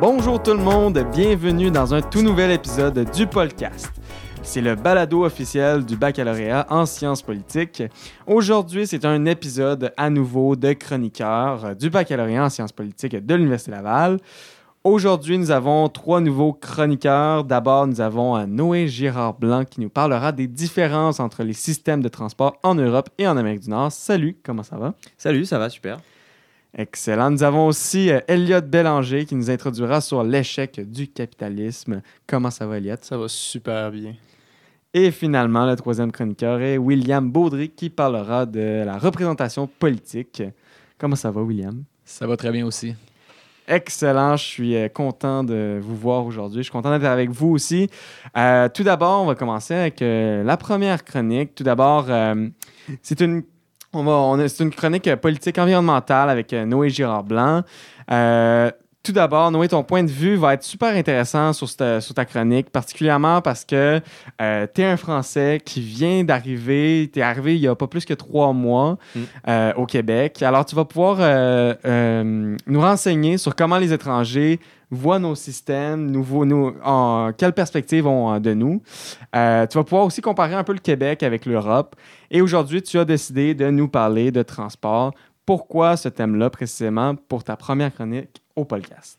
Bonjour tout le monde, bienvenue dans un tout nouvel épisode du podcast. C'est le balado officiel du baccalauréat en sciences politiques. Aujourd'hui, c'est un épisode à nouveau de chroniqueurs du baccalauréat en sciences politiques de l'Université Laval. Aujourd'hui, nous avons trois nouveaux chroniqueurs. D'abord, nous avons euh, Noé Girard-Blanc qui nous parlera des différences entre les systèmes de transport en Europe et en Amérique du Nord. Salut, comment ça va? Salut, ça va super. Excellent. Nous avons aussi euh, Elliot Bélanger qui nous introduira sur l'échec du capitalisme. Comment ça va, Elliot? Ça va super bien. Et finalement, le troisième chroniqueur est William Baudry qui parlera de la représentation politique. Comment ça va, William? Ça va très bien aussi. Excellent, je suis euh, content de vous voir aujourd'hui. Je suis content d'être avec vous aussi. Euh, tout d'abord, on va commencer avec euh, la première chronique. Tout d'abord, euh, c'est une, on va, on a- c'est une chronique politique environnementale avec Noé Girard-Blanc. Euh, tout d'abord, Noé, ton point de vue va être super intéressant sur, cette- sur ta chronique, particulièrement parce que tu es un Français qui vient d'arriver, tu es arrivé il y a pas plus que trois mois Mm. euh, au Québec. Alors, tu vas pouvoir euh, euh, nous renseigner sur comment les étrangers voient nos systèmes, nous, nous, en, quelle perspective ont euh, de nous. Euh, tu vas pouvoir aussi comparer un peu le Québec avec l'Europe. Et aujourd'hui, tu as décidé de nous parler de transport. Pourquoi ce thème-là précisément pour ta première chronique au podcast?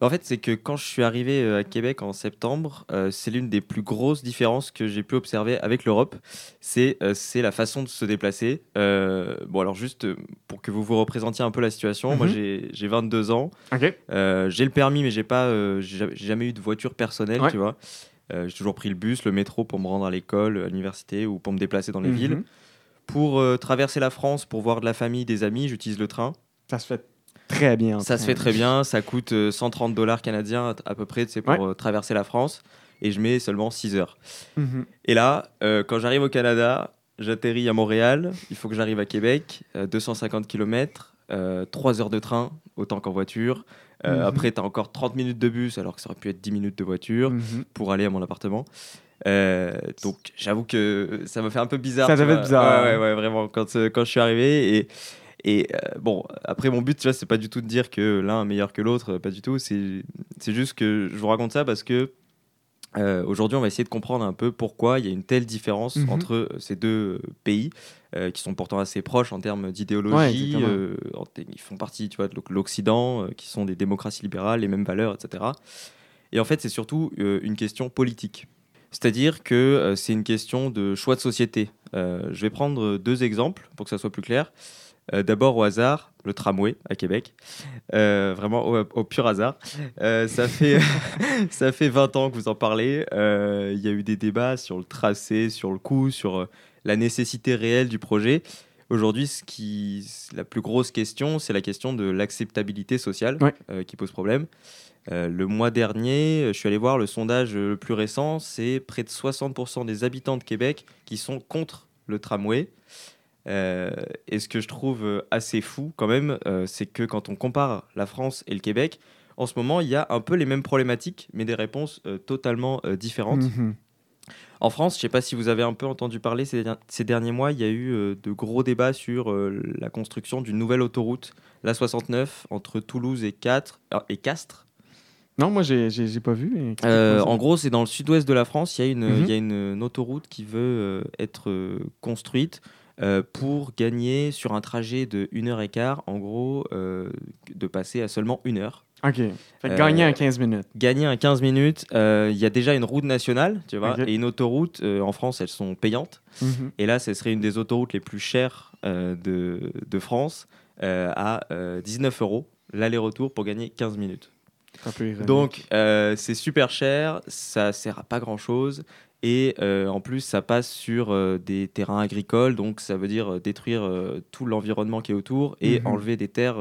Bah, En fait, c'est que quand je suis arrivé euh, à Québec en septembre, euh, c'est l'une des plus grosses différences que j'ai pu observer avec l'Europe. C'est euh, c'est la façon de se déplacer. Euh, bon, alors juste pour que vous vous représentiez un peu la situation, moi Mhm. j'ai j'ai 22 ans, j'ai le permis, mais j'ai pas, j'ai jamais- eu de voiture personnelle, Ouais. tu vois. J'ai toujours pris le bus, le métro pour me rendre à l'école, à l'université ou pour me déplacer dans les Mhm. villes. Pour traverser la France, pour voir de la famille, des amis, j'utilise le train. Ça se fait très bien. en Ça se fait très bien, ça coûte euh, 130 dollars canadiens à, peu près c'est pour Ouais. euh, traverser la France et je mets seulement 6 heures. Mhm. Et là, euh, quand j'arrive au Canada, j'atterris à Montréal, il faut que j'arrive à Québec, euh, 250 km, 3 heures de train, autant qu'en voiture. Euh, Mhm. Après, tu as encore 30 minutes de bus alors que ça aurait pu être 10 minutes de voiture Mhm. pour aller à mon appartement. Euh, donc j'avoue que ça m'a fait un peu bizarre. Ça t'a fait bizarre, Ouais, hein. ouais, ouais, vraiment. Quand, euh, quand je suis arrivé et, et euh, bon, après mon but, tu vois, c'est pas du tout de dire que l'un est meilleur que l'autre, pas du tout. C'est juste que je vous raconte ça parce que euh, aujourd'hui, on va essayer de comprendre un peu pourquoi il y a une telle différence Mhm. entre euh, ces deux pays euh, qui sont pourtant assez proches en termes Ouais, d'idéologie. en- ils font partie, tu vois, de l'Occident, qui sont des démocraties libérales, les mêmes valeurs, etc. Et en fait, c'est surtout une question politique. C'est-à-dire que c'est une question de choix de société. Euh, je vais prendre deux exemples pour que ça soit plus clair. Euh, D'abord au hasard, le tramway à Québec. Euh, vraiment au, pur hasard. Ça, fait, ça fait 20 ans que vous en parlez. Il y a eu des débats sur le tracé, sur le coût, sur la nécessité réelle du projet. Aujourd'hui, ce qui, la plus grosse question, c'est la question de l'acceptabilité sociale Ouais. euh, qui pose problème. Euh, le mois dernier, je suis allé voir le sondage le plus récent, c'est près de 60% des habitants de Québec qui sont contre le tramway. Euh, et ce que je trouve euh, assez fou quand même, euh, c'est que quand on compare la France et le Québec, en ce moment, il y a un peu les mêmes problématiques, mais des réponses euh, totalement euh, différentes. Mhm. En France, je ne sais pas si vous avez un peu entendu parler ces, der- ces derniers mois, il y a eu euh, de gros débats sur euh, la construction d'une nouvelle autoroute, la 69, entre Toulouse et, ah, et Castres. Non, moi, j'ai j'ai pas vu. Euh, en gros, c'est dans le sud-ouest de la France, il y a une, Mhm. il y a une, une autoroute qui veut euh, être euh, construite euh, pour gagner sur un trajet de 1 heure et quart, en gros, euh, de passer à seulement 1 heure. OK. Fait que Euh, gagner en 15 minutes. Gagner un 15 minutes, euh, il y a déjà une route nationale, tu vois, et une autoroute, euh, en France, elles sont payantes. Mhm. Et là, ce serait une des autoroutes les plus chères de, de France à euh, 19 euros l'aller-retour pour gagner 15 minutes. Donc, c'est super cher, ça sert à pas grand-chose. Et euh, en plus, ça passe sur euh, des terrains agricoles, donc ça veut dire détruire euh, tout l'environnement qui est autour et Mhm. enlever des terres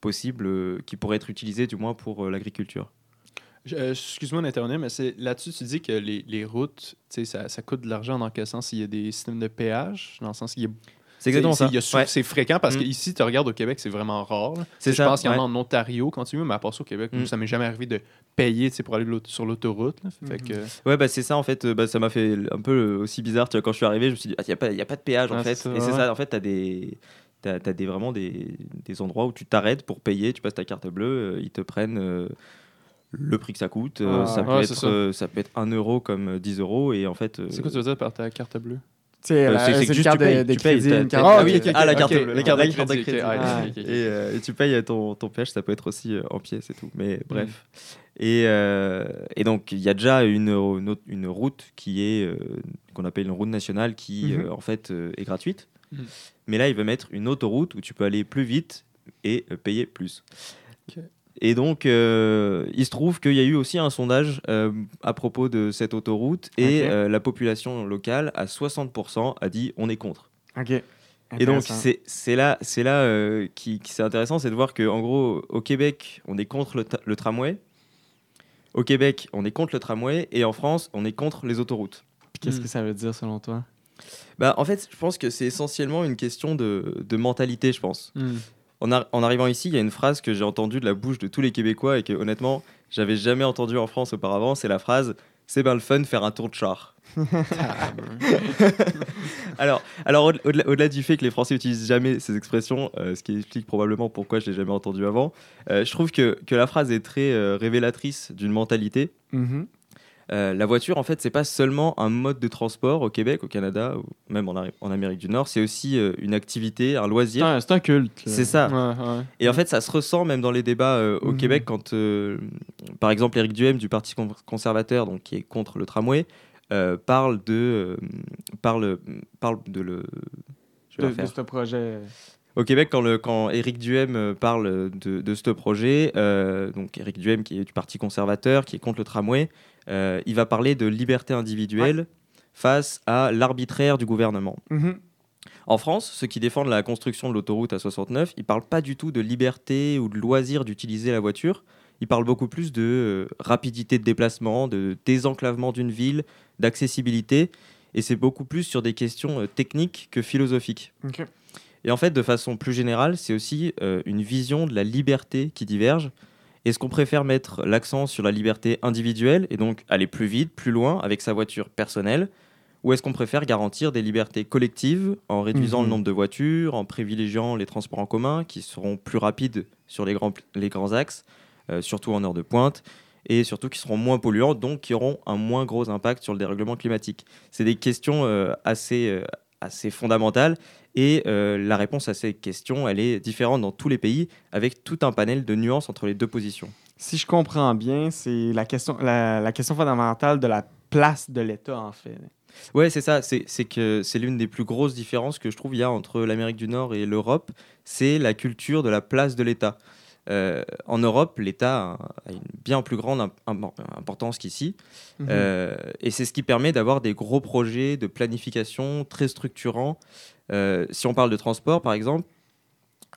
possibles euh, qui pourraient être utilisées du moins pour euh, l'agriculture. Euh, Excuse-moi d'intervenir, mais c'est là-dessus, tu dis que les, les routes, tu sais, ça, ça coûte de l'argent dans quel sens? Il y a des systèmes de péage, dans le sens qu'il y a. C'est exactement ça. Ouais. C'est fréquent parce Mm. que ici, tu regardes au Québec, c'est vraiment rare. Je ça, pense qu'il y en a ouais. en Ontario quand tu veux, mais à part ça au Québec, Mm. ça m'est jamais arrivé de payer pour aller sur l'autoroute. Mhm. que- Ouais, bah c'est ça en fait. Bah, ça m'a fait un peu aussi bizarre. Tu vois, quand je suis arrivé, je me suis dit, il n'y a, pas- y a pas de péage en Ah, fait. ça, Et c'est ça, en fait, tu as des. T'as, t'as des, vraiment des, des endroits où tu t'arrêtes pour payer, tu passes ta carte bleue, euh, ils te prennent euh, le prix que ça coûte. euh, Ah, ça, peut ouais, être, ça. euh, ça peut être 1 euro comme euh, 10 euros. Et en fait, euh, C'est quoi tu veux dire par ta carte bleue? Tu Euh, c'est- une juste carte tu payes, de, de tu payes, crédit, t'as- une t'as- carte Ah oui, ah, la carte- la carte de crédit. Et, euh, et tu payes ton, ton péage, ça peut être aussi euh, en pièces et tout. Mais bref. Et, euh, et donc, il y a déjà une, une, autre- une route qui est, euh, qu'on appelle une route nationale, qui Mhm. euh, en fait euh, est gratuite. Mhm. Mais là, il veut mettre une autoroute où tu peux aller plus vite et euh, payer plus. Et donc, euh, il se trouve qu'il y a eu aussi un sondage euh, à propos de cette autoroute et euh, la population locale, à 60%, a dit on est contre. OK. Et donc, c'est là, c'est là euh, qui, qui c'est intéressant, c'est de voir qu'en gros, au Québec, on est contre le, tramway. Au Québec, on est contre le tramway. Et en France, on est contre les autoroutes. Qu'est-ce Mm. que ça veut dire selon toi? Bah, en fait, je pense que c'est essentiellement une question de, de mentalité, je pense. Mm. En, ar- en arrivant ici, il y a une phrase que j'ai entendue de la bouche de tous les Québécois et que honnêtement, j'avais jamais entendue en France auparavant. C'est la phrase C'est bien le fun faire un tour de char. Alors, alors au- au-delà, du fait que les Français utilisent jamais ces expressions, euh, ce qui explique probablement pourquoi je l'ai jamais entendu avant, euh, je trouve que, que la phrase est très euh, révélatrice d'une mentalité. Mhm. Euh, la voiture, en fait, c'est pas seulement un mode de transport au Québec, au Canada, ou même en, Amérique du Nord, c'est aussi euh, une activité, un loisir. c'est un culte. C'est ça. Ouais, ouais. Et en fait, ça se ressent même dans les débats euh, au Mhm. Québec quand, par exemple, Éric Duhem du Parti con- conservateur, donc qui est contre le tramway, parle de, parle, parle de le. Je de, ce projet. Au Québec, quand, le, quand Éric Duhem parle de, de ce projet, donc Éric Duhem qui est du Parti conservateur, qui est contre le tramway, euh, il va parler de liberté individuelle face à l'arbitraire du gouvernement. Mhm. En France, ceux qui défendent la construction de l'autoroute à 69, ils parlent pas du tout de liberté ou de loisir d'utiliser la voiture. Ils parlent beaucoup plus de euh, rapidité de déplacement, de désenclavement d'une ville, d'accessibilité. Et c'est beaucoup plus sur des questions euh, techniques que philosophiques. Et en fait, de façon plus générale, c'est aussi euh, une vision de la liberté qui diverge. Est-ce qu'on préfère mettre l'accent sur la liberté individuelle et donc aller plus vite, plus loin avec sa voiture personnelle Ou est-ce qu'on préfère garantir des libertés collectives en réduisant Mhm. le nombre de voitures, en privilégiant les transports en commun qui seront plus rapides sur les grands, les grands axes, euh, surtout en heure de pointe, et surtout qui seront moins polluants, donc qui auront un moins gros impact sur le dérèglement climatique? C'est des questions euh, assez, euh, assez fondamentales et euh, la réponse à ces questions, elle est différente dans tous les pays, avec tout un panel de nuances entre les deux positions. Si je comprends bien, c'est la question, la, la question fondamentale de la place de l'État, en fait. Ouais, c'est ça. C'est que c'est l'une des plus grosses différences que je trouve il y a entre l'Amérique du Nord et l'Europe. C'est la culture de la place de l'État. Euh, en Europe, l'État a a une bien plus grande im- im- importance qu'ici. Mhm. Euh, et c'est ce qui permet d'avoir des gros projets de planification très structurants. Euh, si on parle de transport, par exemple,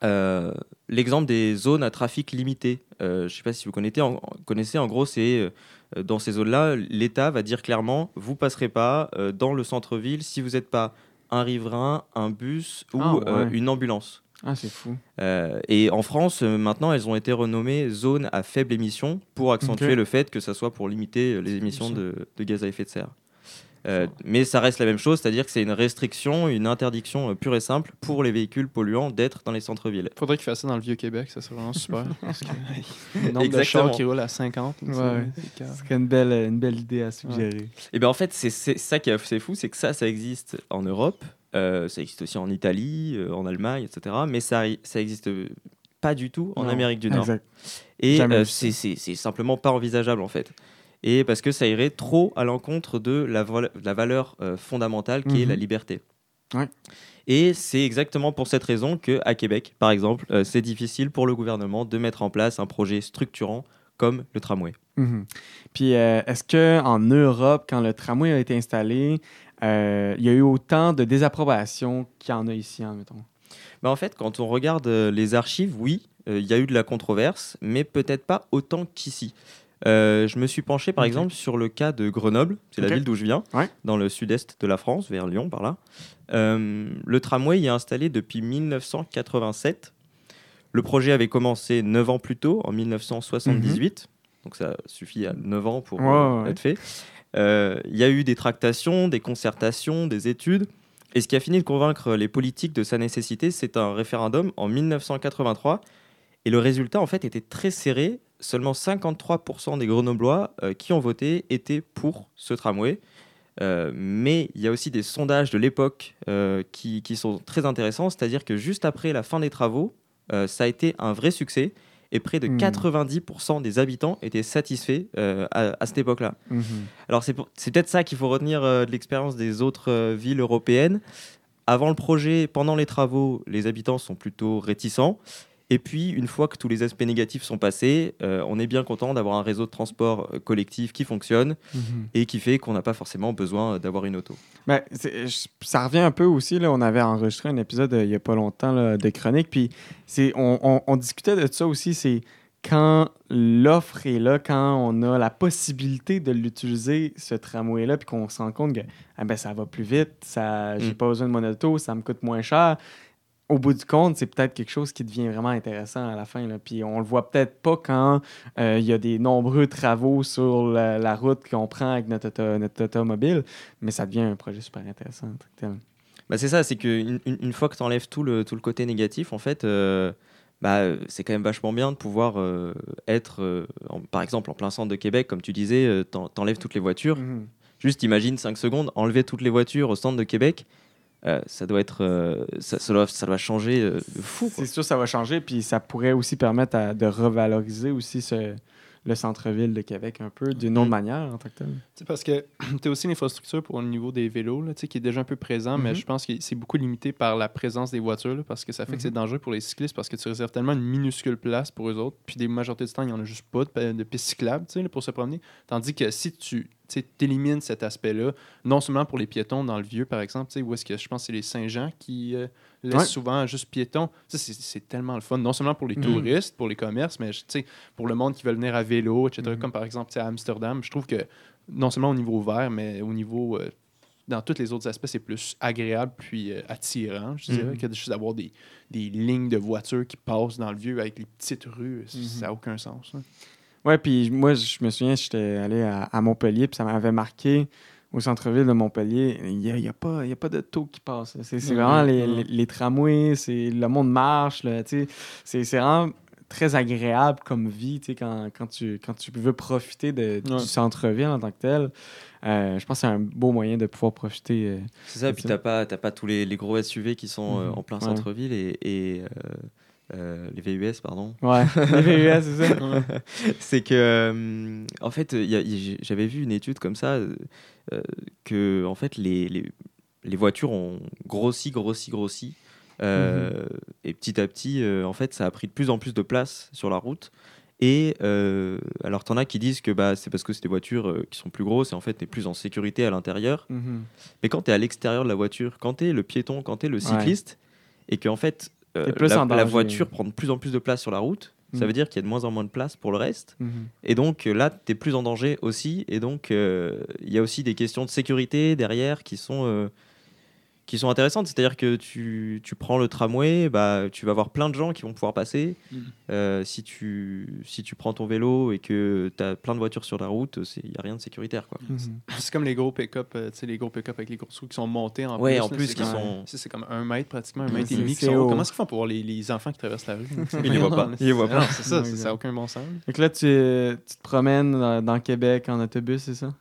euh, l'exemple des zones à trafic limité. Euh, je ne sais pas si vous connaissez, en, connaissez, en gros, c'est euh, dans ces zones-là, l'État va dire clairement, vous passerez pas dans le centre-ville si vous n'êtes pas un riverain, un bus ou Ah, ouais. une ambulance. Ah, c'est fou. Et en France, maintenant, elles ont été renommées zones à faible émission pour accentuer le fait que ça soit pour limiter les émissions de gaz à effet de serre. Euh, mais ça reste la même chose, c'est-à-dire que c'est une restriction, une interdiction euh, pure et simple pour les véhicules polluants d'être dans les centres-villes. Faudrait qu'il fasse ça dans le Vieux-Québec, ça serait vraiment super. parce que, le nombre de Exactement. chars qui roulent à 50. là, Ouais, c'est- ouais. Ce serait une belle, une belle idée à suggérer. Et bien en fait, c'est ça qui est assez fou, c'est que ça, ça existe en Europe, euh, ça existe aussi en Italie, euh, en Allemagne, etc. Mais ça, ça existe pas du tout en Non, Amérique du Nord. Exact. Et euh, c'est simplement pas envisageable en fait. Et parce que ça irait trop à l'encontre de la, valeur euh, fondamentale qui est Mhm. la liberté. Ouais. Et c'est exactement pour cette raison que à Québec, par exemple, euh, c'est difficile pour le gouvernement de mettre en place un projet structurant comme le tramway. Mhm. Puis, euh, est-ce qu'en Europe, quand le tramway a été installé, il y a eu autant de désapprobation qu'il y en a ici, admettons? Bah, en fait, quand on regarde les archives, oui, euh, il y a eu de la controverse, mais peut-être pas autant qu'ici. Euh, je me suis penché par exemple sur le cas de Grenoble, c'est la ville d'où je viens, Ouais. dans le sud-est de la France, vers Lyon par là. Euh, le tramway y est installé depuis 1987. Le projet avait commencé 9 ans plus tôt, en 1978. Donc ça suffit à 9 ans pour euh, ouais. être fait. Il y a eu des tractations, des concertations, des études. Et ce qui a fini de convaincre les politiques de sa nécessité, c'est un référendum en 1983. Et le résultat, en fait, était très serré. Seulement 53% des Grenoblois euh, qui ont voté étaient pour ce tramway. Euh, mais il y a aussi des sondages de l'époque euh, qui, qui sont très intéressants, c'est-à-dire que juste après la fin des travaux, ça a été un vrai succès et près de Hmm. 90% des habitants étaient satisfaits euh, à, à cette époque-là. Mhm. Alors c'est peut-être ça qu'il faut retenir euh, de l'expérience des autres euh, villes européennes. Avant le projet, pendant les travaux, les habitants sont plutôt réticents. Et puis, une fois que tous les aspects négatifs sont passés, euh, on est bien content d'avoir un réseau de transport euh, collectif qui fonctionne Mhm. et qui fait qu'on n'a pas forcément besoin d'avoir une auto. Ben, ça revient un peu aussi. Là, on avait enregistré un épisode euh, il n'y a pas longtemps là, de chronique. Puis on- on discutait de ça aussi. C'est quand l'offre est là, quand on a la possibilité de l'utiliser, ce tramway-là, puis qu'on se rend compte que ah ben, ça va plus vite, ça, j'ai Mm. pas besoin de mon auto, ça me coûte moins cher. Au bout du compte, c'est peut-être quelque chose qui devient vraiment intéressant à la fin. Là. Puis on le voit peut-être pas quand euh, il y a des nombreux travaux sur la, la route qu'on prend avec notre, auto- notre automobile, mais ça devient un projet super intéressant. en. Bah, c'est ça, c'est qu'une une, fois que tu enlèves tout le, tout le côté négatif, en fait, euh, bah, c'est quand même vachement bien de pouvoir euh, être, en- par exemple, en plein centre de Québec, comme tu disais, t'en- t'enlèves toutes les voitures. Mhm. Juste imagine 5 secondes, enlever toutes les voitures au centre de Québec, euh, ça doit être, euh, ça, doit, ça doit changer euh, fou. C'est sûr, ça va changer, puis ça pourrait aussi permettre à- de revaloriser aussi ce- le centre-ville de Québec un peu d'une autre Mhm. manière en tant que tel. C'est parce que tu as aussi l'infrastructure pour le niveau des vélos, là, qui est déjà un peu présent, mais Mhm. je pense que c'est beaucoup limité par la présence des voitures, là, parce que ça fait Mhm. que c'est dangereux pour les cyclistes, parce que tu réserves tellement une minuscule place pour eux autres, puis des majorités du temps, il n'y en a juste pas de, pa- de pistes cyclables tu sais, là, pour se promener. Tandis que si tu élimines cet aspect-là, non seulement pour les piétons dans le vieux, par exemple, où est-ce que je pense que c'est les Saint-Jean qui euh, Ouais. souvent juste piétons, ça, c'est- tellement le fun, non seulement pour les Mhm. touristes, pour les commerces, mais pour le monde qui veut venir à vélo, etc., Mhm. comme par exemple à Amsterdam, je trouve que non seulement au niveau vert, mais au niveau. euh, dans tous les autres aspects, c'est plus agréable puis euh, attirant, je dirais, Mhm. que de juste avoir des, des lignes de voitures qui passent dans le vieux avec les petites rues. Ça n'a aucun sens. hein. Ouais, puis moi, je me souviens, j'étais allé à, à Montpellier, puis ça m'avait marqué au centre-ville de Montpellier. Il n'y a, y a pas, y a pas de taux qui passe. C'est vraiment les, les- les tramways, c'est le monde marche. tu. C'est vraiment très agréable comme vie tu quand, quand, tu, quand tu veux profiter de- Ouais. du centre-ville en tant que tel. Euh, je pense que c'est un beau moyen de pouvoir profiter. euh, C'est ça, et puis C'est t'as pas, pas tous les, les gros SUV qui sont euh, Mhm. en plein Ouais. centre-ville et, et, euh, les VUS, pardon. Ouais, les VUS, c'est ça. c'est que, euh, en fait, j'avais vu une étude comme ça, euh, que en fait, les, les, les voitures ont grossi, grossi, grossi. euh, Et petit à petit, en fait, ça a pris de plus en plus de place sur la route. Et alors, t'en as qui disent que bah, c'est parce que c'est des voitures qui sont plus grosses et en fait, t'es plus en sécurité à l'intérieur. Mhm. Mais quand tu es à l'extérieur de la voiture, quand tu es le piéton, quand tu es le Ouais. cycliste, et qu'en fait, euh, T'es plus la, la voiture prend de plus en plus de place sur la route, ça Mm. veut dire qu'il y a de moins en moins de place pour le reste. Mhm. Et donc euh, là, tu es plus en danger aussi. Et donc, euh, il y a aussi des questions de sécurité derrière qui sont, euh, qui sont intéressantes. C'est-à-dire que tu, tu prends le tramway, bah, tu vas avoir plein de gens qui vont pouvoir passer. Mm. Euh, si, tu, si tu prends ton vélo et que tu as plein de voitures sur la route, il n'y a rien de sécuritaire. Quoi. Mhm. C'est comme les gros pick-up, euh, tu sais, les gros pick-up avec les grosses roues qui sont montés en Ouais, plus. en plus, c'est qui comme- sont- C'est comme un mètre pratiquement, un mètre et demi. qui sont-. Comment est-ce qu'ils font pour voir les, les enfants qui traversent la rue? Ils les voient pas. Ils les voient pas. Non, C'est ça, ça n'a aucun bon sens. Que là, tu, tu te promènes dans, dans Québec en autobus, c'est ça?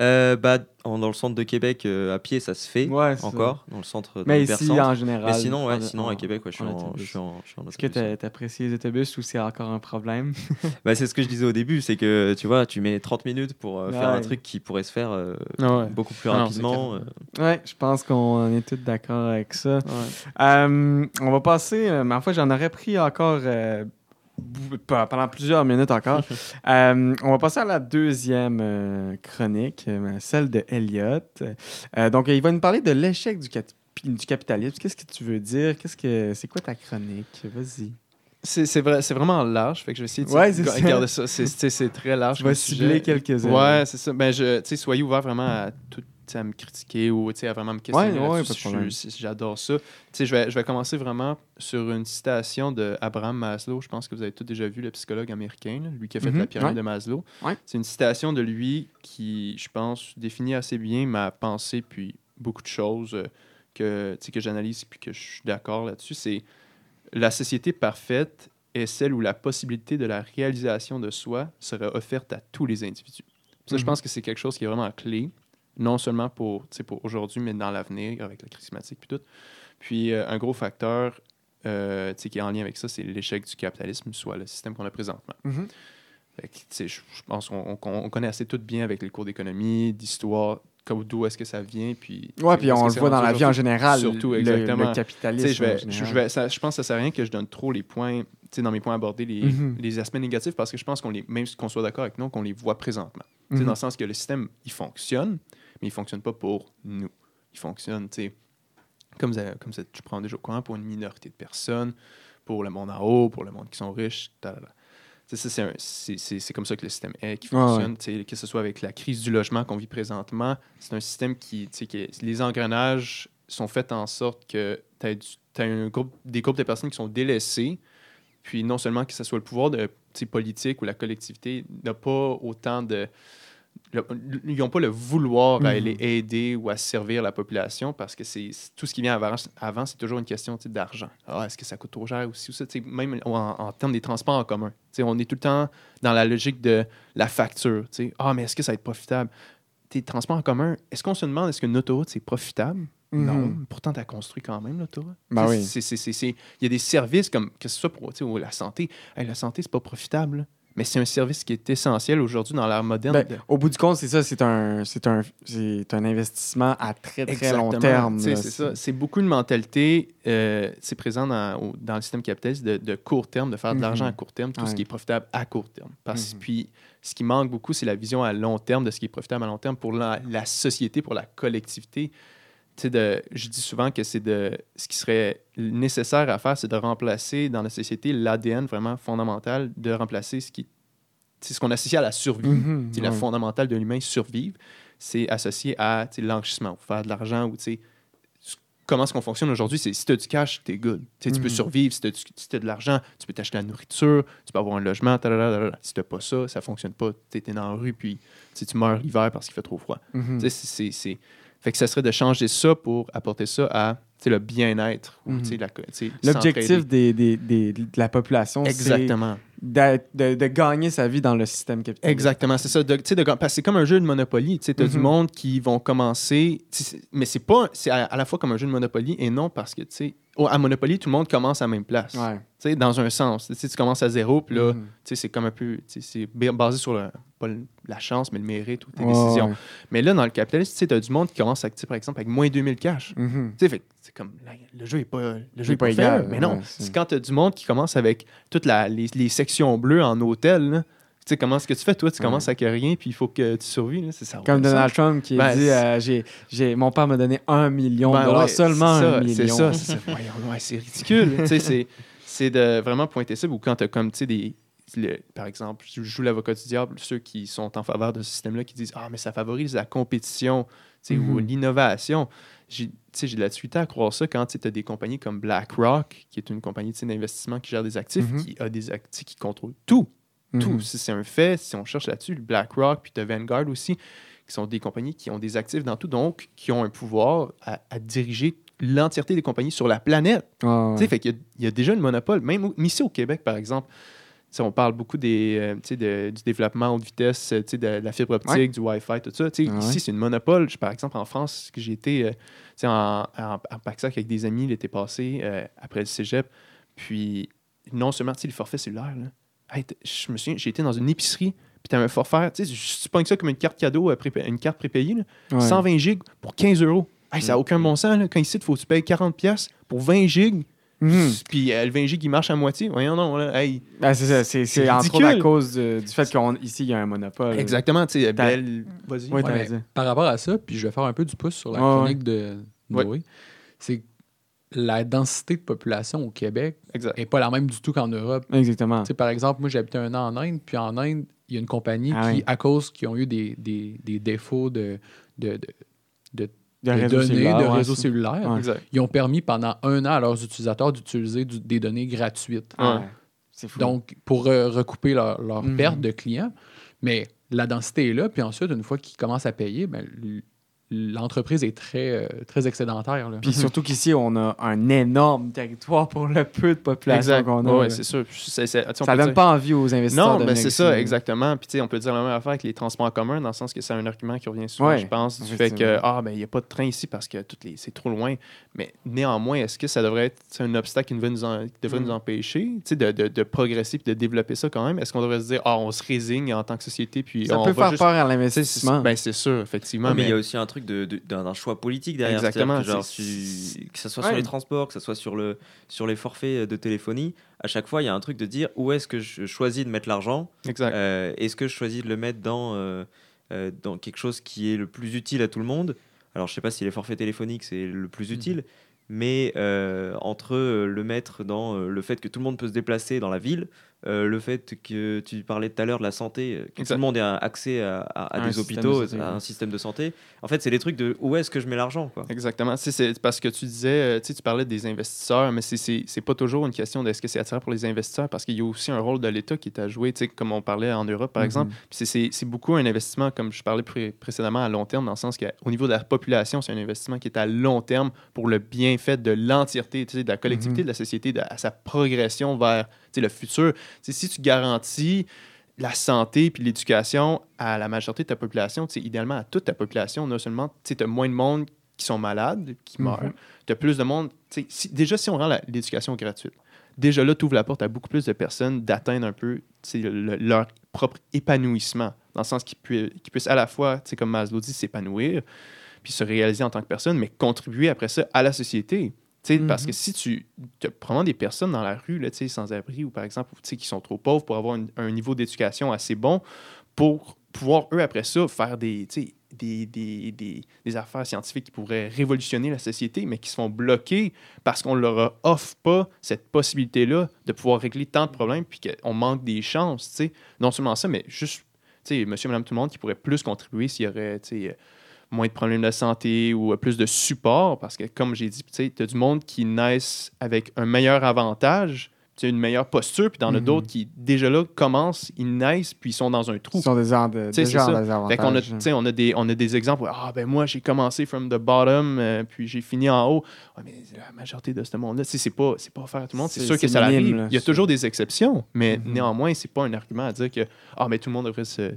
Euh, bah, en- dans le centre de Québec, euh, à pied, ça se fait Ouais, c'est encore. Dans le centre, dans Mais le ici, hypercentre. en général. Mais sinon, ouais, en- sinon en- à Québec, ouais, je, suis en en, autobus. je suis en, je suis en Est-ce que autobus, ouais. tu apprécies les autobus ou c'est encore un problème? Bah, c'est ce que je disais au début, c'est que tu vois, tu mets 30 minutes pour euh, faire un Ouais. truc qui pourrait se faire euh, ouais. beaucoup plus Ah non, rapidement. euh. Ouais, je pense qu'on est tous d'accord avec ça. Euh, on va passer, euh, mais en fait, j'en aurais pris encore euh, pendant plusieurs minutes encore. Euh, on va passer à la deuxième euh, chronique, euh, celle de Elliot. Euh, donc, il va nous parler de l'échec du, cap- du capitalisme. Qu'est-ce que tu veux dire? Qu'est-ce que c'est quoi ta chronique? Vas-y. C'est c'est vrai, c'est vraiment large, fait que je vais essayer de Ouais, ga- ça. ça. C'est- très large. Vas comme cibler quelques-uns. Ouais, c'est ça. Ben, je, soyez ouverts vraiment à tout, à me critiquer ou à vraiment me questionner. Ouais, ouais, J'adore ça. Je vais, je vais commencer vraiment sur une citation de Abraham Maslow. Je pense que vous avez tous déjà vu le psychologue américain, lui qui a fait Mhm, la pyramide de Maslow. C'est une citation de lui qui, je pense, définit assez bien ma pensée puis beaucoup de choses euh, que, que j'analyse puis que je suis d'accord là-dessus. C'est la société parfaite est celle où la possibilité de la réalisation de soi serait offerte à tous les individus. Ça, je Mhm. pense que c'est quelque chose qui est vraiment clé, non seulement pour, pour aujourd'hui, mais dans l'avenir, avec la crise climatique puis tout. Puis euh, un gros facteur euh, qui est en lien avec ça, c'est l'échec du capitalisme, soit le système qu'on a présentement. Tu sais, je, pense qu'on on- on connaît assez tout bien avec les cours d'économie, d'histoire, d'où est-ce que ça vient. Puis, Ouais, puis on le voit dans la vie en général. Surtout, le- exactement. Le, Tu capitalisme. je, vais, en je, je général. vais, ça- je pense que ça sert à rien que je donne trop les points, dans mes points abordés, les, Mhm. les aspects négatifs, parce que je pense qu'on les, même qu'on soit d'accord avec nous, qu'on les voit présentement. Sais, Mhm. Dans le sens que le système, il fonctionne, mais il fonctionne pas pour nous. Il fonctionne, tu sais, comme, ça, comme ça, tu prends déjà au courant, pour une minorité de personnes, pour le monde en haut, pour le monde qui sont riches, c'est comme ça que le système est, qui fonctionne. Que ce soit avec la crise du logement qu'on vit présentement, c'est un système qui, qui les engrenages sont faits en sorte que tu as, un groupe, des groupes de personnes qui sont délaissées, puis non seulement que ce soit le pouvoir de, politique ou la collectivité n'a pas autant de... le- ils n'ont pas le vouloir à Mhm. aller aider ou à servir la population parce que c'est tout ce qui vient avant, avant c'est toujours une question d'argent. Ah, est-ce que ça coûte trop cher aussi ou ça? Même en, en termes des transports en commun. On est tout le temps dans la logique de la facture. Ah, mais est-ce que ça va être profitable? Tes transports en commun, est-ce qu'on se demande est-ce qu'une autoroute c'est profitable? Mhm. Non. Pourtant, tu as construit quand même l'autoroute. Ben oui. Il y a des services comme que ce soit pour la santé. Hey, la santé, c'est pas profitable. là. Mais c'est un service qui est essentiel aujourd'hui dans l'ère moderne. Ben, de- au bout du compte, c'est ça, c'est un, c'est un, c'est un investissement à très très long terme. C'est ça. C'est beaucoup une mentalité, euh, c'est présent dans, au- dans le système capitaliste de, de court terme, de faire de Mhm. l'argent à court terme, tout Ouais. ce qui est profitable à court terme. Parce, Mhm. Puis, ce qui manque beaucoup, c'est la vision à long terme de ce qui est profitable à long terme pour la, la société, pour la collectivité. De, je dis souvent que c'est de ce qui serait nécessaire à faire, c'est de remplacer dans la société l'ADN vraiment fondamental, de remplacer ce qui c'est ce qu'on associe à la survie. C'est la ouais. fondamentale de l'humain, survivre, c'est associé à l'enrichissement, faire de l'argent, ou comment est-ce qu'on fonctionne aujourd'hui, c'est si tu as du cash, t'es good. Tu sais, Tu peux Mhm. survivre, si tu as, de l'argent, tu peux t'acheter la nourriture, tu peux avoir un logement, talala, talala. si tu pas ça, ça fonctionne pas, tu es dans la rue, puis tu meurs l'hiver parce qu'il fait trop froid. C'est- c'est- Fait que ça serait de changer ça pour apporter ça à le bien-être. sais, L'objectif des, des, des- de la population, c'est Exactement. De, de gagner sa vie dans le système capitaliste. Exactement, c'est ça. De- de- parce que c'est comme un jeu de Monopoly. Tu as du Mhm. monde qui vont commencer. Mais c'est pas. C'est à, à la fois comme un jeu de Monopoly et non parce que, tu sais, à Monopoly, tout le monde commence à la même place. Ouais. Dans un sens. Tu commences à zéro, puis là, tu sais, c'est comme un peu. C'est ba- basé sur le- pas le- la chance, mais le mérite ou tes décisions. ouais. Mais là, dans le capitalisme, tu as du monde qui commence à, par exemple, avec moins 2000 cash. Fait que c'est comme là, le jeu est pas le jeu est pas pas, égal, mais non, ouais, c'est- quand tu as du monde qui commence avec toutes les, les sections bleues en hôtel, là. tu sais comment est-ce que tu fais toi, tu commences avec rien puis il faut que tu survis là, c'est ça. Comme. Donald Trump qui Ben, dit euh, j'ai, j'ai, Mon père m'a donné un million Ben de dollars, ouais, seulement c'est un million. C'est ça, c'est ça. Voyons, ouais, c'est ridicule. Tu sais, c'est c'est de vraiment pointer ça ou quand tu as comme tu sais des le- par exemple, je joue l'avocat du diable, ceux qui sont en faveur de ce système-là qui disent Ah, mais ça favorise la compétition tu sais, ou l'innovation. J'ai de la difficulté à croire ça quand tu as des compagnies comme BlackRock, qui est une compagnie d'investissement qui gère des actifs, Mhm. qui a des actifs qui contrôle tout. Tout. Mhm. Si c'est un fait, si on cherche là-dessus, le BlackRock, puis tu Vanguard aussi, qui sont des compagnies qui ont des actifs dans tout, donc qui ont un pouvoir à, à diriger l'entièreté des compagnies sur la planète. Ouais, ouais. Tu sais, fait qu'il y y, a déjà une monopole. Même ici au Québec, par exemple, on parle beaucoup des, euh, de- du développement haute vitesse, de, la fibre optique, Ouais. du Wi-Fi, tout ça. Ah ouais. Ici, c'est une monopole. Je- par exemple, en France, que j'ai été euh, en, en, avec des amis l'été passé, euh, après le cégep. Puis, non seulement, tu sais, le forfait cellulaire, là. Hey, t- je me souviens, j'ai été dans une épicerie, puis tu as un forfait, tu sais, ça comme une carte cadeau, une carte prépayée, là. Ouais. 120 gigs pour 15 euros. Hey, ça n'a Mm. aucun bon sens. Là. Quand ici, il faut que tu payes 40$ piastres pour 20 gigs. Mhm. Puis euh, le 20 gigs, il marche à moitié. Voyons non. Là. Hey, Ben, c'est ça, c'est, entre autres à cause de- du fait qu'ici, il y a un monopole. Exactement. Tu sais, belle. Vas-y. Ouais, Ouais, t'as mais dit. Par rapport à ça, puis je vais faire un peu du pouce sur la Ouais, chronique de Ouais. Noé, c'est la densité de population au Québec Exact. n'est pas la même du tout qu'en Europe. Exactement. Tu sais, par exemple, moi, j'ai habité un an en Inde, puis en Inde, il y a une compagnie Ah qui, à cause qu'ils ont eu des, des, des défauts de, de, de, de- De de réseau données, cellulaire, de ouais, réseaux ça. cellulaires, Ouais. Exact. ils ont permis pendant un an à leurs utilisateurs d'utiliser du- des données gratuites. Ouais. Fou. Donc, pour euh, recouper leur, leur Mhm. perte de clients. Mais la densité est là, puis ensuite, une fois qu'ils commencent à payer, ben, l'entreprise est très, euh, très excédentaire. là. Puis surtout qu'ici, on a un énorme territoire pour le peu de population qu'on a. Ouais, là. c'est sûr. Ça peut donne dire- pas envie aux investisseurs. Non, mais venir c'est ça, exactement. Puis, tu sais, on peut dire la même affaire avec les transports en commun, dans le sens que c'est un argument qui revient souvent, Ouais, je pense, du fait que, ah, ben, il n'y a pas de train ici parce que toutes les... c'est trop loin. Mais néanmoins, est-ce que ça devrait être un obstacle qui devrait nous, en- qui devrait Mm. nous empêcher tu sais, de, de, de progresser puis de développer ça quand même? Est-ce qu'on devrait se dire, ah, on se résigne en tant que société, puis Ça on peut va faire juste... peur à l'investissement. Ben, c'est sûr, effectivement. Ouais, mais il y a aussi un truc de- de- d'un choix politique derrière. Exactement, Que, genre, tu- que ce soit Ouais. sur les transports, que ce soit sur, le, sur les forfaits de téléphonie, à chaque fois, il y a un truc de dire où est-ce que je choisis de mettre l'argent Exact. Euh, Est-ce que je choisis de le mettre dans, euh, euh, dans quelque chose qui est le plus utile à tout le monde? Alors, je sais pas si les forfaits téléphoniques, c'est le plus utile, mais euh, entre euh, le mettre dans euh, le fait que tout le monde peut se déplacer dans la ville, euh, le fait que tu parlais tout à l'heure de la santé, euh, que tout le monde ait accès à, à- à Un des hôpitaux, de santé, à un système de santé, en fait, c'est des trucs de où est-ce que je mets l'argent quoi. Exactement. C'est parce que tu disais, euh, tu parlais des investisseurs, mais c'est- c'est c'est pas toujours une question d'est-ce que c'est attirant pour les investisseurs, parce qu'il y a aussi un rôle de l'État qui est à jouer, comme on parlait en Europe, par Mhm. exemple. Puis c'est- c'est c'est beaucoup un investissement, comme je parlais pré- précédemment, à long terme, dans le sens qu'au niveau de la population, c'est un investissement qui est à long terme pour le bienfait de l'entièreté, de la collectivité, Mhm. de la société, de, à sa progression vers le futur. Tu sais, si tu garantis la santé puis l'éducation à la majorité de ta population, idéalement à toute ta population, non seulement tu as moins de monde qui sont malades, qui Mhm. meurent, tu as plus de monde. si- déjà, si on rend l'éducation gratuite, déjà là, tu ouvres la porte à beaucoup plus de personnes d'atteindre un peu le- leur propre épanouissement, dans le sens qu'ils pui- qu'ils puissent à la fois, comme Maslow dit, s'épanouir, puis se réaliser en tant que personne, mais contribuer après ça à la société. Sais, Parce Mhm. que si tu as probablement des personnes dans la rue, là, sans-abri, ou par exemple, qui sont trop pauvres pour avoir une- un niveau d'éducation assez bon, pour pouvoir, eux, après ça, faire des, des, des, des, des affaires scientifiques qui pourraient révolutionner la société, mais qui se font bloquer parce qu'on leur offre pas cette possibilité-là de pouvoir régler tant de problèmes, puis qu'on manque des chances. Non seulement ça, mais juste, monsieur, madame, tout le monde qui pourrait plus contribuer s'il y aurait, moins de problèmes de santé ou euh, plus de support, parce que, comme j'ai dit, tu sais, as du monde qui naissent avec un meilleur avantage, une meilleure posture, puis t'en as Mhm. d'autres qui, déjà là, commencent, ils naissent, puis ils sont dans un trou. Ils sont des, en- de- Tu sais, déjà c'est ça. des avantages. Fait qu'on a, on a, des, on a des exemples où, ah ben moi j'ai commencé from the bottom, euh, puis j'ai fini en haut. Mais la majorité de ce monde-là, c'est pas, c'est pas offert à tout le monde. C'est sûr que ça arrive. là, Il y a toujours des exceptions, mais Mhm. néanmoins, c'est pas un argument à dire que ah mais tout le monde devrait se-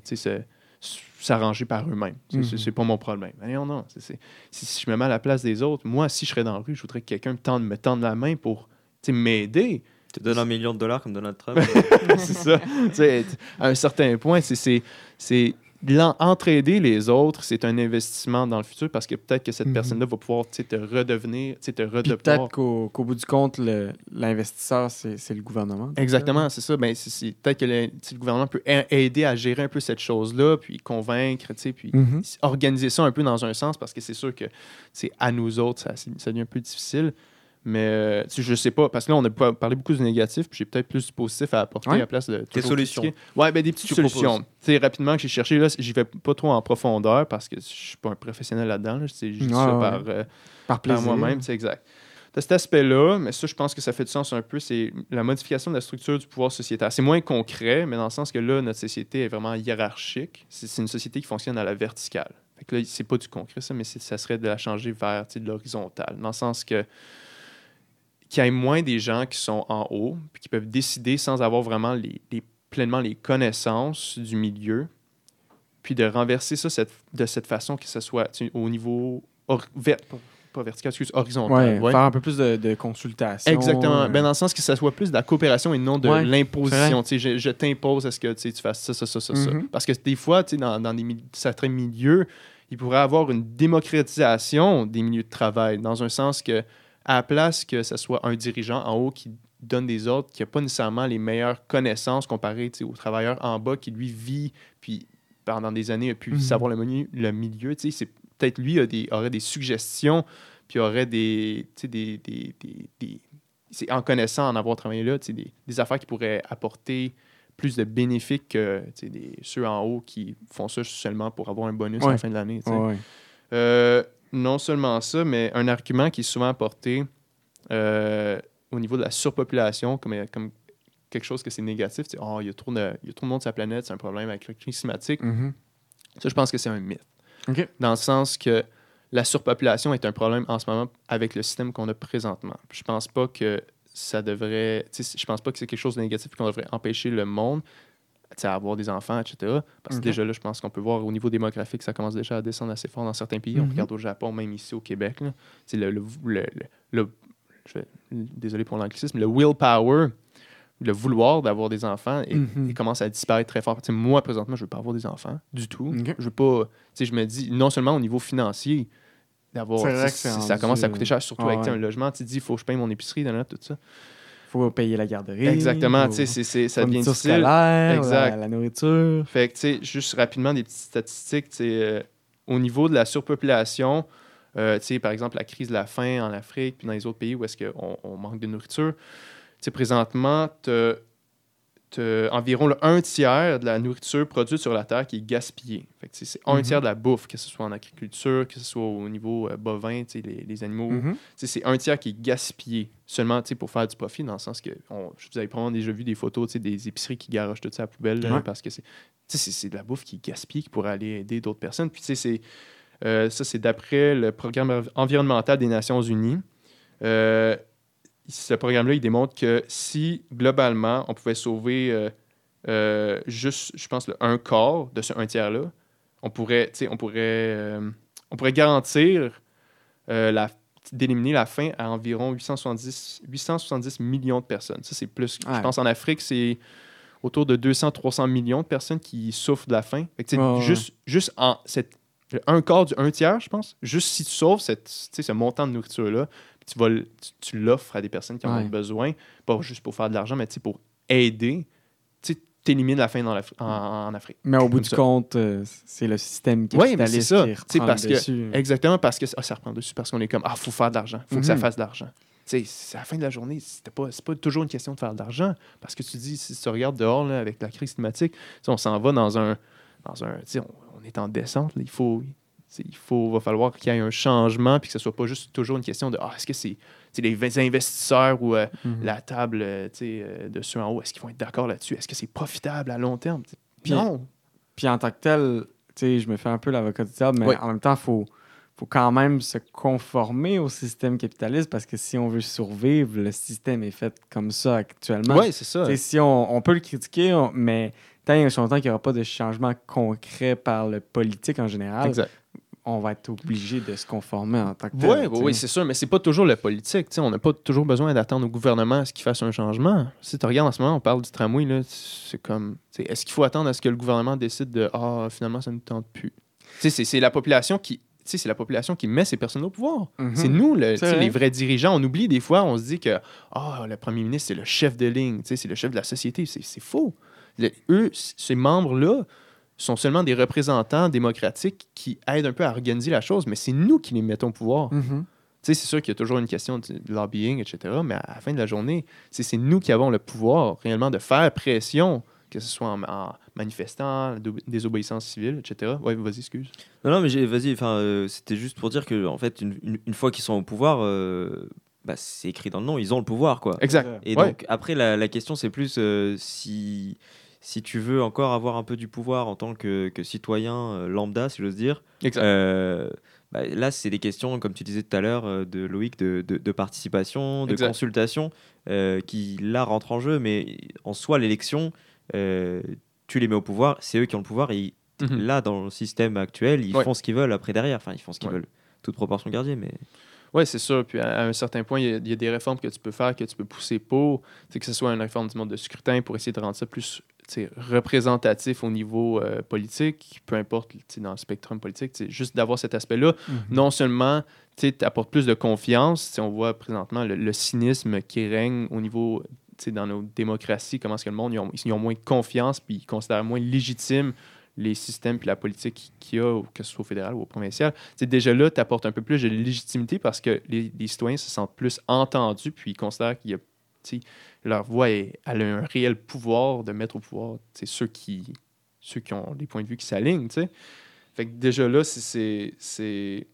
s'arranger par eux-mêmes. C'est-. C'est c'est pas mon problème. Mais non, non. si, si je me mets à la place des autres, moi, si je serais dans la rue, je voudrais que quelqu'un me tende, me tende la main pour m'aider. Tu te donnes un million de dollars comme Donald Trump. c'est ça. À un certain point, c'est- c'est c'est l'en- entraider les autres, c'est un investissement dans le futur parce que peut-être que cette Mhm. personne-là va pouvoir te redevenir, te Puis redevoir. peut-être qu'au bout du compte, l'investisseur, c'est le gouvernement. Exactement, c'est ça. Ben, peut-être que le, gouvernement peut aider à gérer un peu cette chose-là, puis convaincre, puis Mhm. organiser ça un peu dans un sens, parce que c'est sûr que c'est à nous autres, ça, ça devient un peu difficile. Mais euh, tu sais, je sais pas, parce que là, on a parlé beaucoup du négatif, puis j'ai peut-être plus du positif à apporter Ouais. à la place de. toujours solutions. critiquer. Ouais, ben des petites Tu solutions. sais, rapidement, que j'ai cherché, là, j'y vais pas trop en profondeur parce que je suis pas un professionnel là-dedans. Là, c'est juste Ouais, ça ouais. par, euh, Par par moi-même, c'est exact. T'as cet aspect-là, mais ça, je pense que ça fait du sens un peu, c'est la modification de la structure du pouvoir sociétal. C'est moins concret, mais dans le sens que là, notre société est vraiment hiérarchique. C'est une société qui fonctionne à la verticale. Fait que là, c'est pas du concret, ça, mais ça serait de la changer vers de l'horizontal. Dans le sens que qu'il y ait moins des gens qui sont en haut, puis qui peuvent décider sans avoir vraiment les, les- pleinement les connaissances du milieu, puis de renverser ça cette- de cette façon que ce soit au niveau pas- vertical, excuse, horizontal. Ouais, ouais. faire un peu plus de, de consultation. Exactement. euh, Ben, dans le sens que ça soit plus de la coopération et non de Ouais, l'imposition. Je, je t'impose à ce que tu fasses ça, ça, ça, ça, ça. Mhm. Parce que des fois, dans, dans des certains milieux, il pourrait avoir une démocratisation des milieux de travail, dans un sens que, à la place que ce soit un dirigeant en haut qui donne des ordres, qui n'a pas nécessairement les meilleures connaissances comparé tu sais, au travailleur en bas qui, lui, vit, puis pendant des années a pu Mhm. savoir le, menu- le milieu, c'est peut-être lui a des, aurait des suggestions, puis aurait des, des, des, des- c'est en connaissant, en avoir travaillé là, des, des affaires qui pourraient apporter plus de bénéfices que des, ceux en haut qui font ça seulement pour avoir un bonus à la fin de l'année. Ouais, ouais. Euh, non seulement ça, mais un argument qui est souvent apporté euh, au niveau de la surpopulation comme, comme quelque chose que c'est négatif. tu sais, Oh, il, y a trop de, il y a trop de monde sur la planète, c'est un problème avec la crise climatique. Mhm. Ça, je pense que c'est un mythe. Dans le sens que la surpopulation est un problème en ce moment avec le système qu'on a présentement. Je pense pas que ça devrait. Je pense pas que c'est quelque chose de négatif qu'on devrait empêcher le monde à avoir des enfants, etc. Parce que déjà là, je pense qu'on peut voir au niveau démographique, ça commence déjà à descendre assez fort dans certains pays. On Mhm. regarde au Japon, même ici au Québec. là. Le, le, le- le- le- je vais- désolé pour l'anglicisme, le willpower, le vouloir d'avoir des enfants, et, Mhm. il commence à disparaître très fort. Moi, présentement, je veux pas avoir des enfants du tout. Je veux pas. Je me dis, non seulement au niveau financier, d'avoir. Ça commence à coûter cher, surtout ah avec ouais. un logement. Tu dis, il faut que je paye mon épicerie, nan, tout ça. Faut payer la garderie. Exactement. Tu sais, ça devient difficile. scolaire, Exact. La, la nourriture. Fait que, tu sais, juste rapidement, des petites statistiques, tu sais, euh, au niveau de la surpopulation, euh, tu sais, par exemple, la crise de la faim en Afrique, puis dans les autres pays où est-ce qu'on on manque de nourriture, tu sais, présentement, tu environ le un tiers de la nourriture produite sur la Terre qui est gaspillée. C'est un Mhm. tiers de la bouffe, que ce soit en agriculture, que ce soit au niveau euh, bovin, les, les animaux, Mhm. c'est un tiers qui est gaspillé seulement pour faire du profit, dans le sens que on, je vous avais probablement déjà vu des photos des épiceries qui garochent tout ça à la poubelle là, Ouais. parce que c'est de la bouffe qui est gaspillée qui pourrait aller aider d'autres personnes. Puis c'est euh, ça, c'est d'après le programme env- environnemental des Nations Unies. Ce programme-là, il démontre que si globalement on pouvait sauver euh, euh, juste, je pense, le un quart de ce un tiers-là, on pourrait, on pourrait, euh, on pourrait garantir la d'éliminer la faim à environ 870, 870 millions de personnes. Ça, c'est plus. Je pense en Afrique, c'est autour de 200-300 millions de personnes qui souffrent de la faim. Fait que, Ouais, juste, juste en cette, un quart du un tiers, je pense, juste si tu sauves cette, ce montant de nourriture-là, tu, vas tu, tu l'offres à des personnes qui en Ouais. ont besoin, pas juste pour faire de l'argent, mais pour aider, tu sais, t'élimines la faim dans en, en Afrique. Mais au bout du ça. compte, euh, c'est le système Ouais, mais c'est capitaliste ça. qui reprend parce le que- dessus. Exactement, parce que ah, ça reprend dessus, parce qu'on est comme, ah, faut faire de l'argent, faut que ça Mhm. fasse de l'argent. Tu sais, c'est à la fin de la journée, c'était pas, c'est pas toujours une question de faire de l'argent, parce que tu dis, si tu regardes dehors là, avec la crise climatique, on s'en va dans un, dans un, tu sais, on, on est en descente, là, il faut, il faut, va falloir qu'il y ait un changement, puis que ce soit pas juste toujours une question de, ah, est-ce que c'est, les investisseurs ou euh, Mhm. la table, euh, euh, de ceux en haut, est-ce qu'ils vont être d'accord là-dessus, est-ce que c'est profitable à long terme? Puis- non. Puis en tant que tel, je me fais un peu l'avocat du diable, mais Oui. en même temps, il faut, faut quand même se conformer au système capitaliste parce que si on veut survivre, le système est fait comme ça actuellement. Oui, c'est ça. Si on, on peut le critiquer, on- mais tant et aussi longtemps qu'il n'y aura pas de changement concret par le politique en général, Exact. On va être obligé de se conformer en tant que Oui, tel. oui, tu oui, sais. c'est sûr, mais c'est pas toujours le politique. tu sais, On n'a pas toujours besoin d'attendre au gouvernement à ce qu'il fasse un changement. Si tu regardes en ce moment, on parle du tramway, c'est comme. Est-ce qu'il faut attendre à ce que le gouvernement décide de Ah, finalement, ça ne nous tente plus? C'est c'est la population qui. C'est la population qui met ces personnes au pouvoir. Mhm. C'est nous, le- vrai. les vrais dirigeants. On oublie des fois, on se dit que ah, le premier ministre, c'est le chef de ligne, c'est le chef de la société. C'est faux. Le- eux, ces membres-là, sont seulement des représentants démocratiques qui aident un peu à organiser la chose, mais c'est nous qui les mettons au pouvoir. Tu sais, c'est sûr qu'il y a toujours une question de lobbying, etc. Mais à la fin de la journée, c'est c'est nous qui avons le pouvoir réellement de faire pression, que ce soit en, en manifestant, désobéissance civile, etc. Oui, vas-y, excuse. Non, non, mais vas-y, enfin, euh, c'était juste pour dire que, en fait, une, une- une fois qu'ils sont au pouvoir, euh, bah, c'est écrit dans le nom, ils ont le pouvoir, quoi. Exact. Et Ouais. donc, après, la, la question, c'est plus euh, si, si tu veux encore avoir un peu du pouvoir en tant que, que citoyen euh, lambda, si j'ose dire, euh, bah, là, c'est des questions, comme tu disais tout à l'heure, euh, de Loïc, de, de- de participation, de Exact. consultation, euh, qui là rentrent en jeu, mais en soi, l'élection, euh, tu les mets au pouvoir, c'est eux qui ont le pouvoir, et Mhm. là, dans le système actuel, ils Ouais. font ce qu'ils veulent après derrière, enfin, ils font ce qu'ils Ouais. veulent, toute proportion gardée, mais... Oui, c'est sûr. Puis à, un certain point, il y, a, il y a des réformes que tu peux faire, que tu peux pousser pour. Que ce soit une réforme du mode de scrutin pour essayer de rendre ça plus représentatif au niveau euh, politique, peu importe dans le spectrum politique. Juste d'avoir cet aspect-là, Mhm. non seulement tu apportes plus de confiance, sais, on voit présentement le, le cynisme qui règne au niveau, dans nos démocraties, comment est-ce que le monde, ils ont, ils ont moins confiance, puis ils considèrent moins légitime les systèmes puis la politique qu'il y a, que ce soit au fédéral ou au provincial, c'est déjà là, tu apportes un peu plus de légitimité parce que les, les citoyens se sentent plus entendus puis ils considèrent qu'il y a, leur voix est, elle a un réel pouvoir de mettre au pouvoir ceux qui, ceux qui ont des points de vue qui s'alignent. Fait que déjà là, c'est- c'est c'est-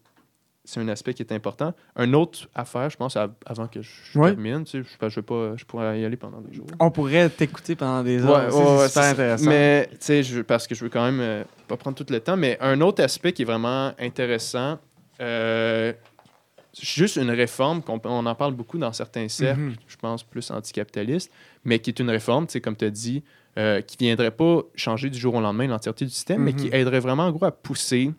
c'est un aspect qui est important. Un autre affaire, je pense, av- avant que je, Ouais. termine, je, je, vais pas, je pourrais y aller pendant des jours. On pourrait t'écouter pendant des heures. aussi, ouais, ouais, c'est super intéressant. Mais, tu sais, je- parce que je veux quand même euh, pas prendre tout le temps, mais un autre aspect qui est vraiment intéressant, euh, juste une réforme, qu'on on en parle beaucoup dans certains cercles, Mhm. je pense plus anticapitalistes, mais qui est une réforme, comme tu as dit, euh, qui viendrait pas changer du jour au lendemain l'entièreté du système, mais qui Mhm. aiderait vraiment, en gros, à pousser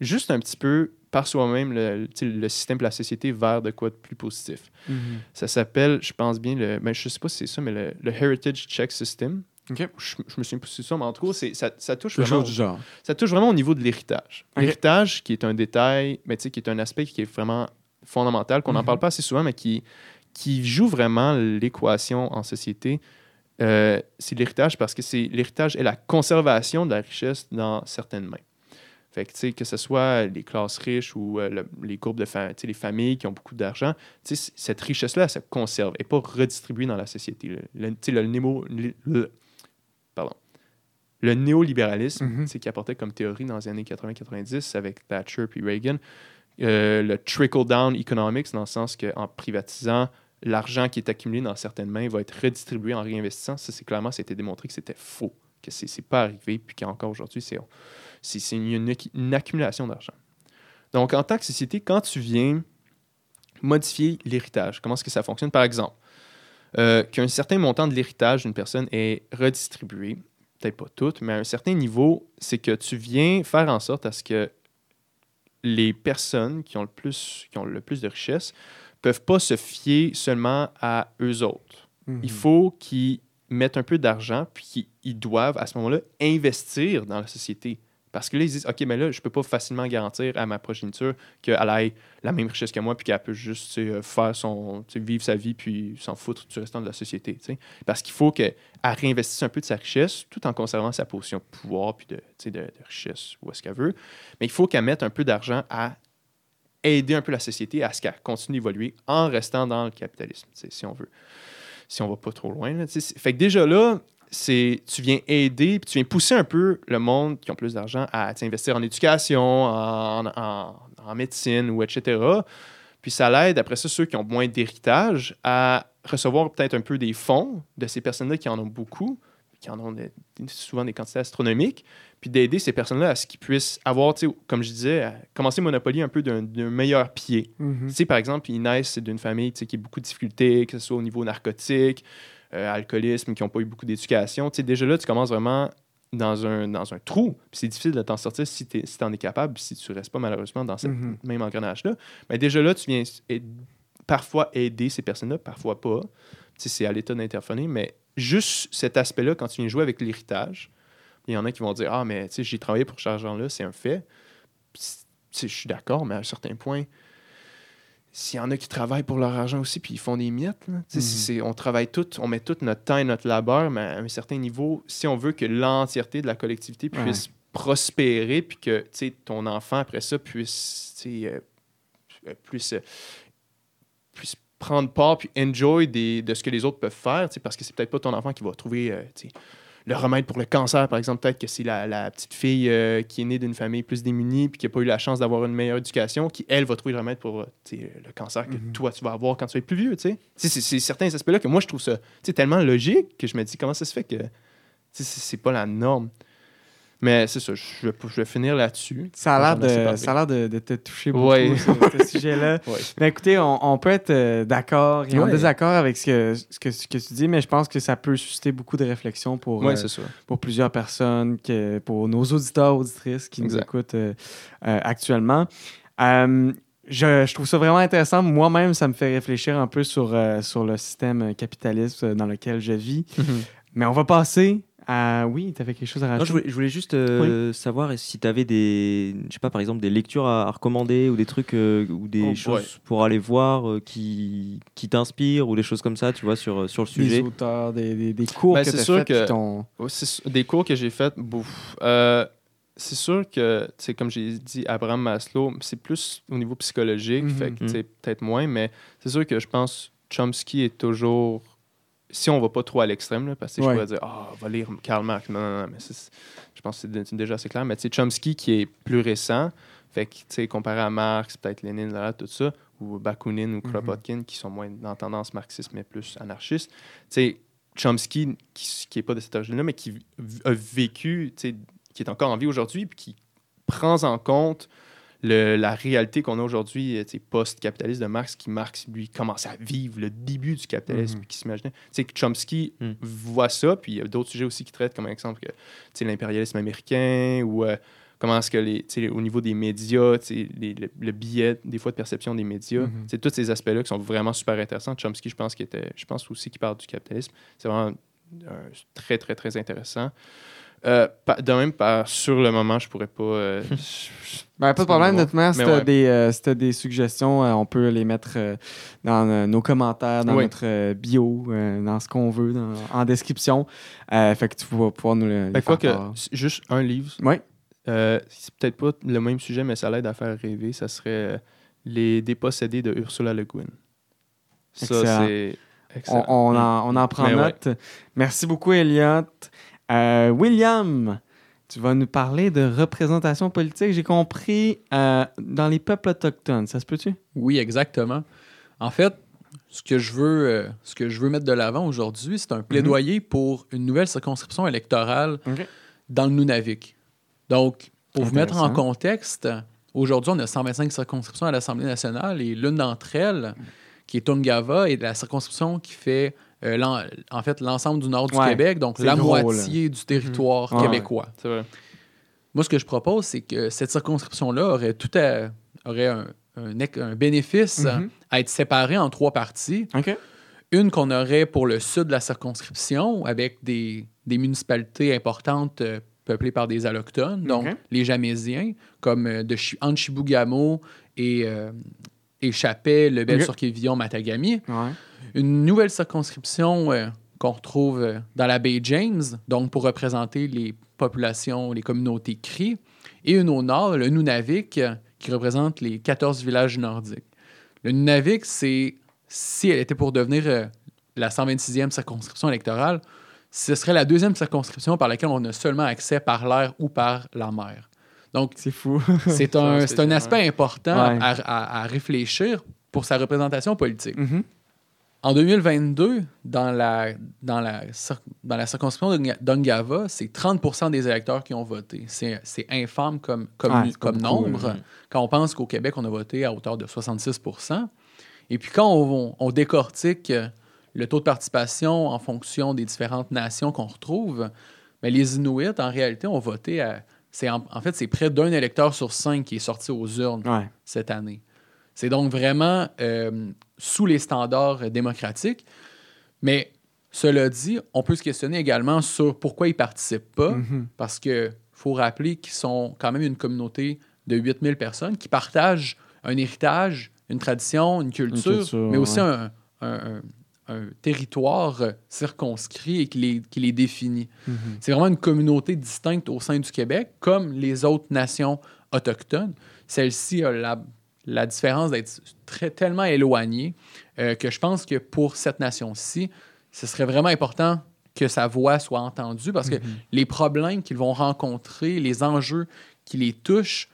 juste un petit peu par soi-même le, le système et la société vers de quoi de plus positif. Mhm. Ça s'appelle, je pense bien, le, ben, je sais pas si c'est ça, mais le, le Heritage Check System. Je, je me souviens si c'est ça, mais en tout cas, ça, ça touche Quelque vraiment, chose du genre. ça touche vraiment au niveau de l'héritage. Ok. L'héritage, qui est un détail, mais qui est un aspect qui est vraiment fondamental, qu'on n'en Mhm. parle pas assez souvent, mais qui, qui joue vraiment l'équation en société. Euh, c'est l'héritage parce que c'est l'héritage est la conservation de la richesse dans certaines mains. Fait que, que ce soit les classes riches ou euh, le- les groupes de fa- les familles qui ont beaucoup d'argent, cette richesse-là, elle se conserve et pas redistribuée dans la société. Le, le- némo- pardon. Le néolibéralisme, tu sais, qui apportait comme théorie dans les années 80-90 avec Thatcher puis Reagan, euh, le trickle-down economics, dans le sens qu'en privatisant, l'argent qui est accumulé dans certaines mains va être redistribué en réinvestissant. Ça, c'est clairement, ça a été démontré que c'était faux, que c'est c'est pas arrivé, puis qu'encore aujourd'hui, c'est une- une accumulation d'argent. Donc, en tant que société, quand tu viens modifier l'héritage, comment est-ce que ça fonctionne? Par exemple, euh, qu'un certain montant de l'héritage d'une personne est redistribué, peut-être pas tout, mais à un certain niveau, c'est que tu viens faire en sorte à ce que les personnes qui ont le plus, qui ont le plus de richesse peuvent pas se fier seulement à eux autres. Mhm. Il faut qu'ils mettent un peu d'argent, puis qu'ils ils doivent, à ce moment-là, investir dans la société. Parce que là, ils disent, OK, mais là, je peux pas facilement garantir à ma progéniture qu'elle ait la même richesse que moi, puis qu'elle peut juste faire son, vivre sa vie, puis s'en foutre du restant de la société. Parce qu'il faut qu'elle réinvestisse un peu de sa richesse, tout en conservant sa position de pouvoir, puis de, richesse, où est-ce qu'elle veut. Mais il faut qu'elle mette un peu d'argent à aider un peu la société à ce qu'elle continue d'évoluer en restant dans le capitalisme, si on veut. Si on va pas trop loin. fait que déjà là, c'est tu viens aider, puis tu viens pousser un peu le monde qui ont plus d'argent à investir en éducation, en, en- en médecine ou etc. Puis ça l'aide, après ça, ceux qui ont moins d'héritage, à recevoir peut-être un peu des fonds de ces personnes-là qui en ont beaucoup, qui en ont des- souvent des quantités astronomiques, puis d'aider ces personnes-là à ce qu'ils puissent avoir, comme je disais, à commencer Monopoly un peu d'un meilleur pied. Mhm. Tu sais, par exemple, ils naissent d'une famille qui a beaucoup de difficultés, que ce soit au niveau narcotique, euh, alcoolisme, qui n'ont pas eu beaucoup d'éducation. Tu sais, déjà là, tu commences vraiment dans un, dans un trou. C'est difficile de t'en sortir si tu si en es capable, si tu restes pas malheureusement dans ce Mhm. même engrenage-là. Mais déjà là, tu viens parfois aider ces personnes-là, parfois pas. Tu sais, c'est à l'état d'interphoner, mais juste cet aspect-là, quand tu viens jouer avec l'héritage, il y en a qui vont dire Ah, mais tu sais, j'ai travaillé pour cet argent-là, c'est un fait. Je suis d'accord, mais à un certain point, s'il y en a qui travaillent pour leur argent aussi, puis ils font des miettes, là, Mhm. on travaille tout, on met tout notre temps et notre labeur, mais à un certain niveau, si on veut que l'entièreté de la collectivité Ouais. puisse prospérer, puis que ton enfant, après ça, puisse, euh, euh, puisse, euh, puisse prendre part, puis enjoy des, de ce que les autres peuvent faire, parce que c'est peut-être pas ton enfant qui va trouver euh, le remède pour le cancer, par exemple. Peut-être que c'est la, la petite fille euh, qui est née d'une famille plus démunie, puis qui n'a pas eu la chance d'avoir une meilleure éducation, qui, elle, va trouver le remède pour euh, le cancer que Mhm. toi, tu vas avoir quand tu vas être plus vieux, C'est certains aspects-là que moi, je trouve ça tellement logique que je me dis comment ça se fait que c'est pas la norme? Mais c'est ça, je vais, je vais finir là-dessus. Ça a l'air de, ça a de, de te toucher beaucoup, Ouais. ce, ce sujet-là. Ouais. Mais écoutez, on, on peut être euh, d'accord et en Ouais. désaccord avec ce que, ce, que, ce que tu dis, mais je pense que ça peut susciter beaucoup de réflexion pour, euh, pour plusieurs personnes, que, pour nos auditeurs, auditrices qui nous écoutent euh, euh, actuellement. Je, je trouve ça vraiment intéressant. Moi-même, ça me fait réfléchir un peu sur, sur le système capitaliste dans lequel je vis. Mais on va passer à... Oui, tu avais quelque chose à Non, rajouter? je, voulais, je voulais juste euh, savoir si tu avais des, je sais pas, par exemple, des lectures à, à recommander ou des trucs euh, ou des Oh, choses ouais. pour aller voir euh, qui, qui t'inspirent ou des choses comme ça, tu vois, sur, sur le Des sujet. auteurs, des, des, des cours Ben, que c'est tu fait que- des cours que j'ai fait, bouf. Euh, c'est sûr que, c'est comme j'ai dit, Abraham Maslow, c'est plus au niveau psychologique, Mhm. fait que Mhm. c'est peut-être moins, mais c'est sûr que je pense Chomsky est toujours. Si on va pas trop à l'extrême, parce que Ouais. je pourrais dire, ah, va lire Karl Marx. Non, non, non, mais je pense que c'est dé- c'est déjà assez clair. Mais tu sais, Chomsky qui est plus récent, fait que, tu sais, comparé à Marx, peut-être Lénine, là, tout ça, ou Bakounine ou Kropotkin, qui sont moins dans tendance marxiste, mais plus anarchiste, tu sais, Chomsky, qui, qui est pas de cette origine-là, mais qui a vécu, tu sais, qui est encore en vie aujourd'hui, puis qui prend en compte le- la réalité qu'on a aujourd'hui, euh, post-capitaliste de Marx, qui Marx, lui, commençait à vivre le début du capitalisme, Mhm. qui s'imaginait. Tu sais, que Chomsky voit ça, puis il y a d'autres sujets aussi qui traitent, comme exemple, que, l'impérialisme américain, ou euh, comment est-ce que, les, au niveau des médias, les- le, le biais, des fois, de perception des médias, tu sais, tous ces aspects-là qui sont vraiment super intéressants. Chomsky, je pense, était, je pense aussi qu'il parle du capitalisme. C'est vraiment très, très, très intéressant. Euh, pa- de même, par, sur le moment, je pourrais pas. euh, je- Ben, pas de problème, Mais honnêtement. Si Mais t'as ouais. des, euh, si t'as des suggestions, euh, on peut les mettre euh, dans euh, nos commentaires, dans Oui. notre euh, bio, euh, dans ce qu'on veut, dans- en description. Euh, fait que tu vas pouvoir nous le. Ben, quoi que, c'est juste un livre, Ouais. euh, c'est peut-être pas le même sujet, mais ça l'aide à faire rêver. Ça serait euh, Les dépossédés de Ursula Le Guin. Ça, Excellent. c'est On, excellent. on en, on en prend Mais ouais. note. Merci beaucoup, Elliot. Euh, William, tu vas nous parler de représentation politique. J'ai compris euh, dans les peuples autochtones. Ça se peut-tu? Oui, exactement. En fait, ce que je veux, euh, ce que je veux mettre de l'avant aujourd'hui, c'est un plaidoyer pour une nouvelle circonscription électorale dans le Nunavik. Donc, pour vous mettre en contexte, aujourd'hui, on a 125 circonscriptions à l'Assemblée nationale et l'une d'entre elles, qui est Tungava, est la circonscription qui fait euh, en fait l'ensemble du nord du Ouais, Québec, donc la moitié du territoire Ouais. québécois. Vrai. Moi, ce que je propose, c'est que cette circonscription-là aurait tout à, aurait un, un, ec- un bénéfice Mhm. à être séparée en trois parties. Une qu'on aurait pour le sud de la circonscription, avec des, des municipalités importantes euh, peuplées par des allochtones, donc les Jamésiens, comme euh, de Chi- entre Chibougamau et, euh, et Chapet, Lebel, Ok. sur Quévillon, Matagami. Ouais. Une nouvelle circonscription euh, qu'on retrouve euh, dans la baie James, donc pour représenter les populations, les communautés Cri, et une au nord, le Nunavik, euh, qui représente les 14 villages nordiques. Le Nunavik, c'est, si elle était pour devenir la 126e circonscription électorale, ce serait la deuxième circonscription par laquelle on a seulement accès par l'air ou par la mer. Donc, C'est fou. c'est un, un aspect important Ouais. à, à- à réfléchir pour sa représentation politique. Mhm. En 2022, dans la, dans la, dans la circonscription d'Ungava, c'est 30% des électeurs qui ont voté. C'est c'est infâme comme, comme, Ouais, nombre. Quand on pense qu'au Québec, on a voté à hauteur de 66% Et puis quand on, on décortique le taux de participation en fonction des différentes nations qu'on retrouve, ben, les Inuits, en réalité, ont voté à... c'est En, en fait, c'est près d'un électeur sur cinq qui est sorti aux urnes Ouais. cette année. C'est donc vraiment euh, sous les standards démocratiques. Mais cela dit, on peut se questionner également sur pourquoi ils ne participent pas, Mhm. parce qu'il faut rappeler qu'ils sont quand même une communauté de 8000 personnes qui partagent un héritage, une tradition, une culture, culture, mais aussi ouais. un, un- un- territoire circonscrit et qui les, qui les définit. Mhm. C'est vraiment une communauté distincte au sein du Québec, comme les autres nations autochtones. Celle-ci a la, la différence d'être tellement éloignée euh, que je pense que pour cette nation-ci, ce serait vraiment important que sa voix soit entendue parce que les problèmes qu'ils vont rencontrer, les enjeux qui les touchent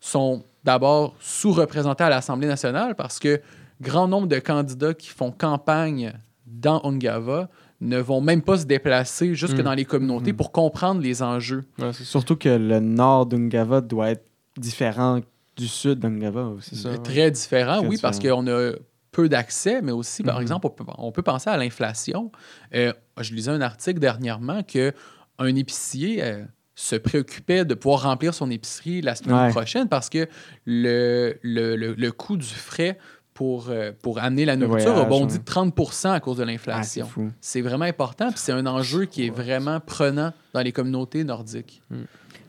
sont d'abord sous-représentés à l'Assemblée nationale parce que grand nombre de candidats qui font campagne dans Ungava ne vont même pas se déplacer jusque Mm. dans les communautés Mhm. pour comprendre les enjeux. Ouais. Surtout que le nord d'Ungava doit être différent du sud d'Ungava aussi. C'est ça. ouais. Très différent, Très oui, parce qu'on a peu d'accès, mais aussi, par Mhm. exemple, on peut, on peut penser à l'inflation. Euh, je lisais un article dernièrement que un épicier euh, se préoccupait de pouvoir remplir son épicerie la semaine Ouais. prochaine parce que le, le, le- le coût du frais pour, euh, pour amener la nourriture a voyage, bondi ouais. de 30 à cause de Ah, l'inflation. fou. c'est vraiment important, puis c'est un enjeu qui est vraiment prenant dans les communautés nordiques.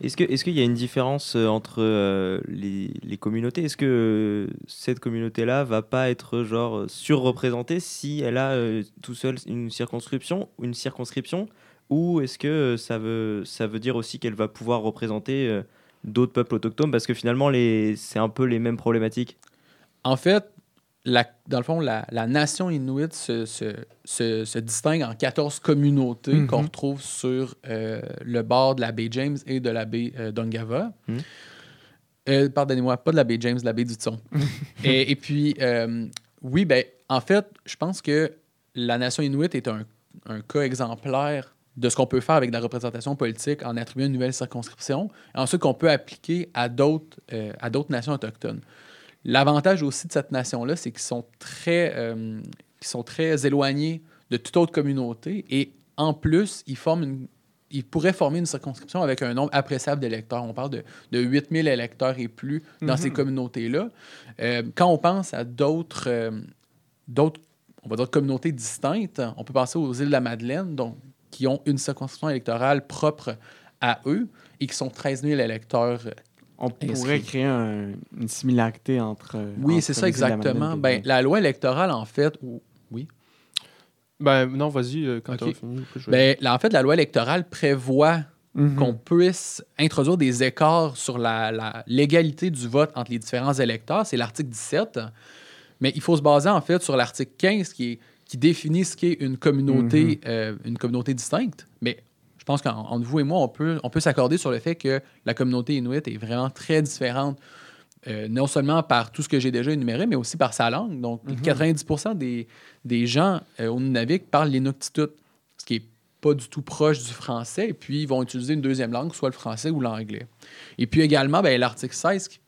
Est-ce que- est-ce qu'il y a une différence euh, entre euh, les, les communautés? Est-ce que euh, cette communauté-là va pas être genre surreprésentée si elle a euh, tout seul une circonscription, une circonscription, ou est-ce que euh, ça veut ça veut dire aussi qu'elle va pouvoir représenter euh, d'autres peuples autochtones? Parce que finalement, les... c'est un peu les mêmes problématiques. En fait, la- dans le fond, la, la nation inuit se, se- se- se distingue en 14 communautés Mhm. qu'on retrouve sur euh, le bord de la baie James et de la baie euh, d'Ongava. Mhm. Euh, Pardonnez-moi, pas de la baie James, de la baie du Thon. et, et puis, euh, oui, ben, en fait, je pense que la nation inuit est un, un cas exemplaire de ce qu'on peut faire avec de la représentation politique en attribuant une nouvelle circonscription, et ensuite qu'on peut appliquer à d'autres à d'autres nations autochtones. L'avantage aussi de cette nation-là, c'est qu'ils sont très euh, sont très éloignés de toute autre communauté et en plus, ils forment une ils pourraient former une circonscription avec un nombre appréciable d'électeurs. On parle de, de 8000 électeurs et plus dans ces communautés-là. Euh, quand on pense à d'autres, euh, d'autres, on va dire communautés distinctes, on peut penser aux îles de la Madeleine, donc, qui ont une circonscription électorale propre à eux et qui sont 13 000 électeurs. On Inscrit. pourrait créer un- une similarité entre. Oui, entre c'est ça la exactement. Madeleine Ben, la loi électorale, en fait, ou- oui? Ben non, vas-y, euh, quand Ok. t'auras fini. vais- Ben, là, en fait, la loi électorale prévoit Mhm. qu'on puisse introduire des écarts sur la, la légalité du vote entre les différents électeurs. C'est l'article 17. Mais il faut se baser en fait sur l'article 15 qui, est- qui définit ce qu'est une communauté, euh, une communauté distincte. Mais je pense qu'entre vous et moi, on peut, on peut s'accorder sur le fait que la communauté inuit est vraiment très différente, euh, non seulement par tout ce que j'ai déjà énuméré, mais aussi par sa langue. Donc, 90 des, des gens euh, au Nunavik parlent l'inuktitut, ce qui est pas du tout proche du français, et puis ils vont utiliser une deuxième langue, soit le français ou l'anglais. Et puis également, ben, l'article 16 qui, qui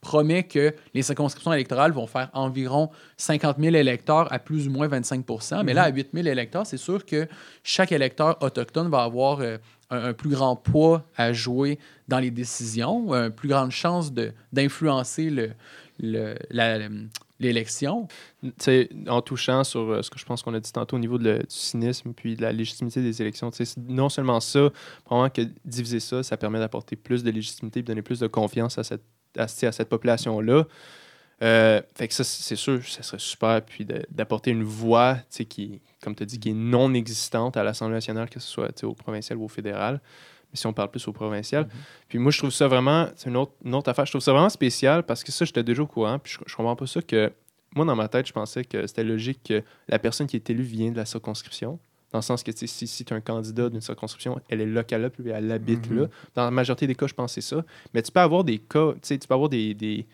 promet que les circonscriptions électorales vont faire environ 50 000 électeurs à plus ou moins 25% Mais là, à 8 000 électeurs, c'est sûr que chaque électeur autochtone va avoir euh, un, un plus grand poids à jouer dans les décisions, une plus grande chance d'influencer le, le- la- l'élection. Tu sais, en touchant sur euh, ce que je pense qu'on a dit tantôt au niveau de le- du cynisme puis de la légitimité des élections, tu sais, c'est non seulement ça, probablement que diviser ça, ça permet d'apporter plus de légitimité et donner plus de confiance à cette, à, cette population-là. Euh, fait que ça, c'est sûr, ça serait super. Puis d'apporter une voix, qui, comme tu as dit, qui est non existante à l'Assemblée nationale, que ce soit au provincial ou au fédéral. Mais si on parle plus au provincial. Puis moi, je trouve ça vraiment, c'est une autre, une autre affaire, je trouve ça vraiment spécial parce que ça, j'étais déjà au courant. Puis je, je comprends pas ça que. Moi, dans ma tête, je pensais que c'était logique que la personne qui est élue vient de la circonscription. Dans le sens que si, si tu es un candidat d'une circonscription, elle est locale là, puis elle habite Mhm. là. Dans la majorité des cas, je pense que c'est ça. Mais tu peux avoir des cas, tu sais, tu peux avoir des, des,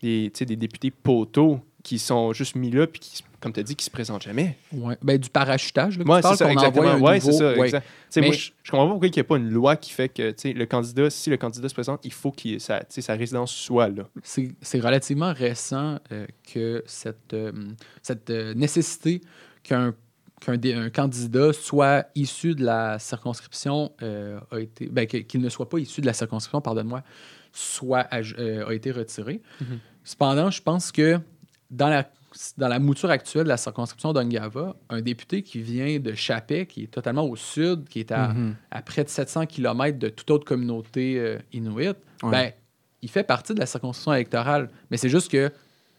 des, des députés poteaux qui sont juste mis là, puis qui, comme tu as dit, qui se présentent jamais. Ouais. Ben, du parachutage, là, que Ouais, tu c'est parles, ça, exactement. nouveau- c'est ça, ouais. exact. Tu sais, moi, Mais- je, je comprends pas pourquoi il n'y a pas une loi qui fait que, le candidat, si le candidat se présente, il faut que sa, sa résidence soit là. C'est c'est relativement récent euh, que cette, euh, cette euh, nécessité qu'un qu'un candidat soit issu de la circonscription euh, a été ben, qu'il ne soit pas issu de la circonscription, pardonne-moi, soit euh, a été retiré. Mhm. Cependant, je pense que dans la dans la mouture actuelle de la circonscription d'Ongava, un député qui vient de Chapet, qui est totalement au sud, qui est à, Mhm. à près de 700 km de toute autre communauté euh, inuit, Ouais. ben, il fait partie de la circonscription électorale. Mais c'est juste que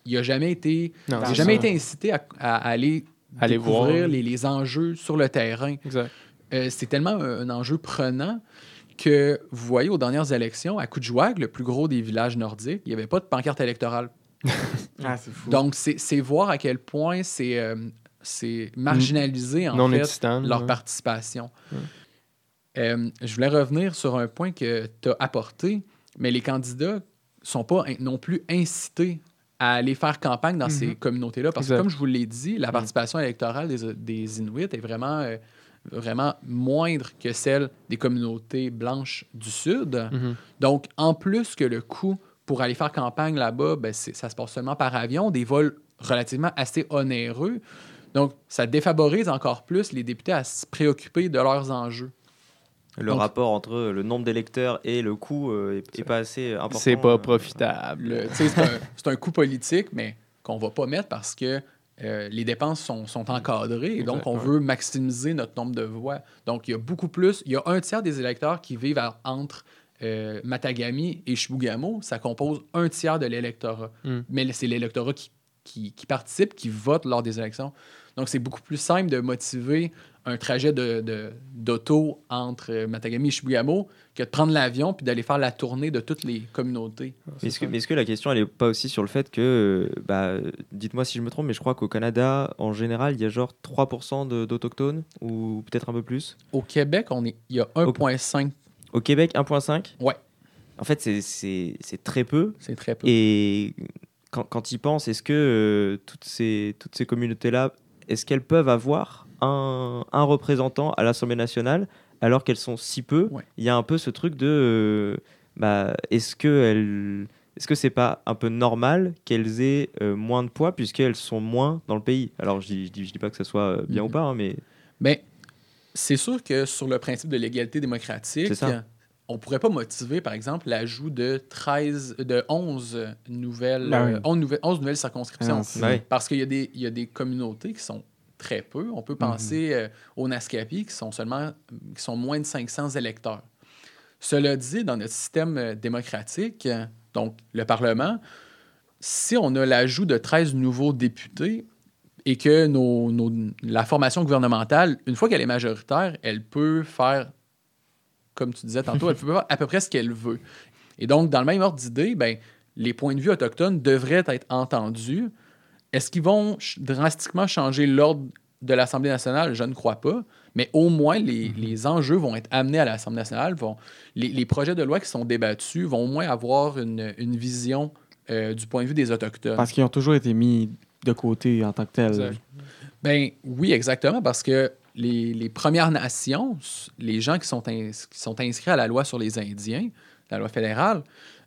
il n'a jamais été, Non, il a jamais été incité à, à aller Aller découvrir voir. les, les enjeux sur le terrain. Euh, c'est tellement un, un enjeu prenant que vous voyez aux dernières élections, à Coudjouag, le plus gros des villages nordiques, il n'y avait pas de pancarte électorale. Ah, c'est fou. Donc, c'est c'est voir à quel point c'est euh, c'est marginalisé, en non fait, existant. leur ouais. participation. Ouais. Euh, je voulais revenir sur un point que tu as apporté, mais les candidats sont pas non plus incités à aller faire campagne dans ces communautés-là. Parce que, comme je vous l'ai dit, la participation électorale des, des Inuits est vraiment, euh, vraiment moindre que celle des communautés blanches du Sud. Mhm. Donc, en plus que le coût pour aller faire campagne là-bas, ben, ça se passe seulement par avion, des vols relativement assez onéreux. Donc, ça défavorise encore plus les députés à se préoccuper de leurs enjeux. Le Donc- rapport entre le nombre d'électeurs et le coût euh, est, est pas assez important. C'est pas euh. profitable. C'est un, coût politique, mais qu'on va pas mettre parce que euh, les dépenses sont, sont encadrées et donc on veut maximiser notre nombre de voix. Donc, il y a beaucoup plus. Il y a un tiers des électeurs qui vivent à- entre euh, Matagami et Chibougamau. Ça compose un tiers de l'électorat. Mm. Mais c'est l'électorat qui, qui, qui participent, qui votent lors des élections. Donc, c'est beaucoup plus simple de motiver un trajet de- de- d'auto entre euh, Matagami et Chibougamau que de prendre l'avion puis d'aller faire la tournée de toutes les communautés. Mais est-ce que, mais est-ce que la question, elle est pas aussi sur le fait que, euh, bah, dites-moi si je me trompe, mais je crois qu'au Canada, en général, il y a genre 3% de- d'autochtones, ou peut-être un peu plus? Au Québec, on est, il y a 1,5, Au Québec, 1,5 Ouais. En fait, c'est- c'est c'est très peu. c'est très peu. Et quand, quand ils pensent, est-ce que euh, toutes ces, toutes ces communautés-là, est-ce qu'elles peuvent avoir un, un représentant à l'Assemblée nationale alors qu'elles sont si peu Ouais. Il y a un peu ce truc de, euh, bah, est-ce que elles, est-ce que c'est pas un peu normal qu'elles aient euh, moins de poids puisqu'elles sont moins dans le pays? Alors je dis, je dis, je dis pas que ça soit euh, bien ou pas, hein, mais Mais c'est sûr que sur le principe de l'égalité démocratique, C'est ça. On pourrait pas motiver, par exemple, l'ajout de 13, de 11 nouvelles, Ben oui. 11 nouvelles, 11 nouvelles circonscriptions. Ah. Parce qu'il y, a des- il y a des communautés qui sont très peu. On peut penser euh, aux Naskapi qui sont seulement qui sont moins de 500 électeurs. Cela dit, dans notre système euh, démocratique, donc le Parlement, si on a l'ajout de 13 nouveaux députés et que nos, nos- la formation gouvernementale, une fois qu'elle est majoritaire, elle peut faire, comme tu disais tantôt, elle peut faire à peu près ce qu'elle veut. Et donc, dans le même ordre d'idée, ben, les points de vue autochtones devraient être entendus. Est-ce qu'ils vont drastiquement changer l'ordre de l'Assemblée nationale? Je ne crois pas. Mais au moins, les, les enjeux vont être amenés à l'Assemblée nationale. Vont, les, les projets de loi qui sont débattus vont au moins avoir une, une vision euh, du point de vue des Autochtones. Parce qu'ils ont toujours été mis de côté en tant que tels. Ben oui, exactement, parce que les, les Premières Nations, les gens qui sont, ins- qui sont inscrits à la loi sur les Indiens, la loi fédérale,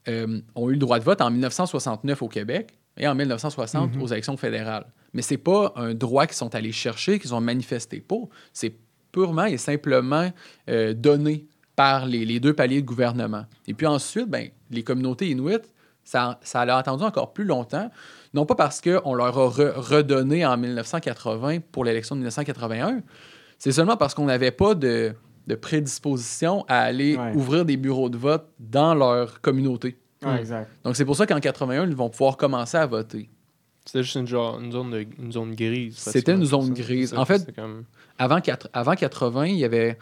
euh, ont eu le droit de vote en 1969 au Québec et en 1960 Mhm. aux élections fédérales. Mais c'est pas un droit qu'ils sont allés chercher, qu'ils ont manifesté pour. C'est purement et simplement euh, donné par les, les deux paliers de gouvernement. Et puis ensuite, ben, les communautés inuites, ça, ça a attendu encore plus longtemps, non pas parce qu'on leur a re- redonné en 1980 pour l'élection de 1981, c'est seulement parce qu'on n'avait pas de, de prédisposition à aller Ouais. ouvrir des bureaux de vote dans leur communauté. Ouais, exact. Donc c'est pour ça qu'en 81, ils vont pouvoir commencer à voter. C'était juste une, genre, une, zone, de- une zone grise. C'était une zone grise. Ça, En fait. Avant, quatre- avant 80, il y avait,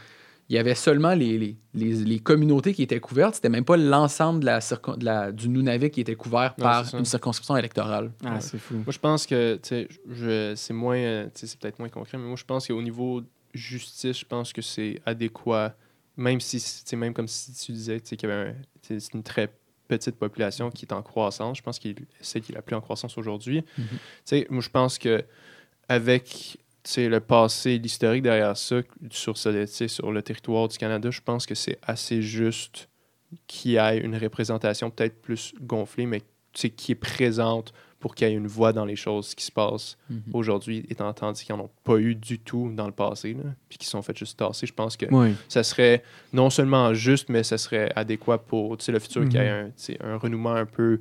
il y avait seulement les, les, les, les communautés qui étaient couvertes. C'était même pas l'ensemble de la, circon- de la- du Nunavik qui était couvert Non, par une circonscription électorale. Ah, Ouais. c'est fou. Moi, je pense que, tu sais, je- c'est moins, euh, tu sais, c'est peut-être moins concret, mais moi, je pense qu'au niveau justice, je pense que c'est adéquat, même si, sais, même comme si tu disais, qu'il y avait un- c'est une très petite population qui est en croissance. Je pense qu'il c'est qui est la plus en croissance aujourd'hui. Mhm. Moi, je pense que avec le passé, l'historique derrière ça, sur, ce, sur le territoire du Canada, je pense que c'est assez juste qu'il y ait une représentation peut-être plus gonflée, mais qui est présente pour qu'il y ait une voix dans les choses qui se passent Mhm. aujourd'hui, étant entendu qu'ils n'en ont pas eu du tout dans le passé, là, puis qui sont fait juste tasser. Je pense que Oui. ça serait non seulement juste, mais ça serait adéquat pour tu sais, le futur qu'il y ait Mhm. un, tu sais, un renouement un peu.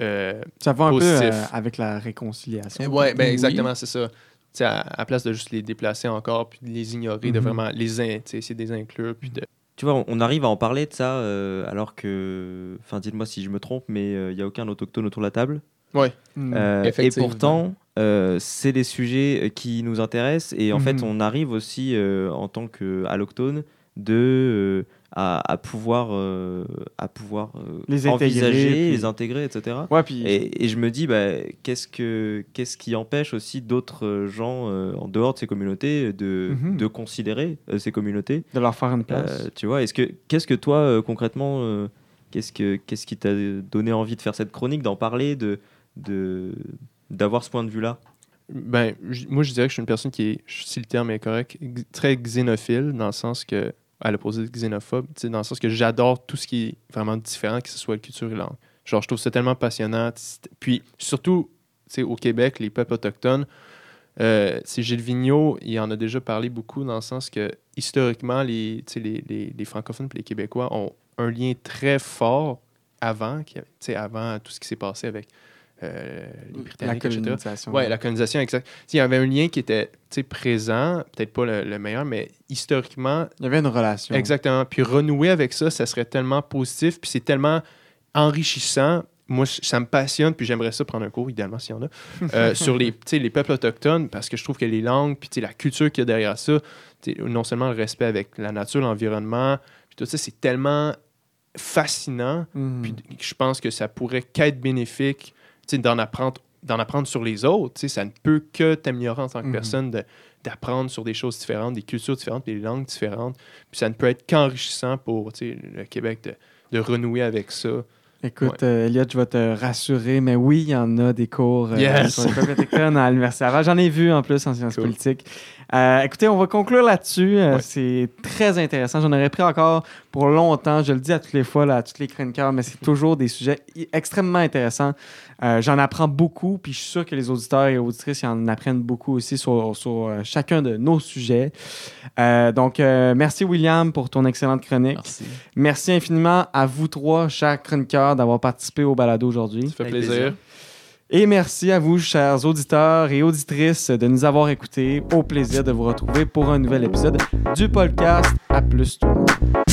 euh, Ça va un Positif. peu euh, avec la réconciliation. ouais, ben Oui. exactement, c'est ça. Tu sais, à, à place de juste les déplacer encore, puis de les ignorer, de Mhm. vraiment les in- essayer de les inclure, puis de. Tu vois, on- arrive à en parler de ça euh, alors que, enfin, dites-moi si je me trompe, mais euh, il n'y a aucun autochtone autour de la table? Mm. Euh, et pourtant, euh, c'est des sujets euh, qui nous intéressent et en fait, on arrive aussi euh, en tant qu'alloctone de euh, à, à pouvoir euh, à pouvoir euh, Les intégrer, envisager, puis- les intégrer, etc. Ouais, puis Et, et je me dis, bah, qu'est-ce que qu'est-ce qui empêche aussi d'autres gens euh, en dehors de ces communautés de, Mhm. de considérer euh, ces communautés de leur faire une place. euh, tu vois, est-ce que qu'est-ce que toi euh, concrètement, euh, qu'est-ce que qu'est-ce qui t'a donné envie de faire cette chronique, d'en parler, de de d'avoir ce point de vue-là? Ben, moi, je dirais que je suis une personne qui est, si le terme est correct, très xénophile, dans le sens que, à l'opposé de xénophobe, dans le sens que j'adore tout ce qui est vraiment différent, que ce soit culture et la langue. Genre, je trouve ça tellement passionnant. Puis, surtout, au Québec, les peuples autochtones, euh, Gilles Vigneault, il en a déjà parlé beaucoup, dans le sens que, historiquement, les, les, les, les francophones et les Québécois ont un lien très fort avant, avant tout ce qui s'est passé avec euh, les la Britanniques, colonisation. Oui, la colonisation, exact. Il y avait un lien qui était présent, peut-être pas le, le meilleur, mais historiquement, Il y avait une relation. exactement. Puis renouer avec ça, ça serait tellement positif, puis c'est tellement enrichissant moi, ça me passionne, puis j'aimerais ça prendre un cours, idéalement, s'il y en a, euh, sur les, les peuples autochtones, parce que je trouve que les langues, puis la culture qu'il y a derrière ça, non seulement le respect avec la nature, l'environnement, puis tout ça, c'est tellement fascinant, Mhm. puis je pense que ça pourrait qu'être bénéfique, d'en apprendre, d'en apprendre sur les autres, ça ne peut que t'améliorer en tant que Mhm. personne, de- d'apprendre sur des choses différentes, des cultures différentes, des langues différentes, puis ça ne peut être qu'enrichissant pour, le Québec de, de renouer avec ça. Écoute, euh, Elliot, je vais te rassurer, mais oui, il y en a des cours euh, Yes! sur les à l'Université Laval. J'en ai vu en plus en sciences Cool. politiques. Euh, écoutez, on va conclure là-dessus. Euh, Ouais. C'est très intéressant. J'en aurais pris encore pour longtemps. Je le dis à toutes les fois, là, à toutes les chroniqueurs, mais c'est toujours des sujets extrêmement intéressants. Euh, J'en apprends beaucoup, puis je suis sûr que les auditeurs et auditrices ils en apprennent beaucoup aussi sur, sur, euh, chacun de nos sujets. Euh, donc, euh, merci William pour ton excellente chronique. Merci. Merci infiniment à vous trois, chers chroniqueurs, d'avoir participé au balado aujourd'hui. Ça fait plaisir. plaisir. Et merci à vous, chers auditeurs et auditrices, de nous avoir écoutés. Au plaisir de vous retrouver pour un nouvel épisode du podcast À plus tout le monde.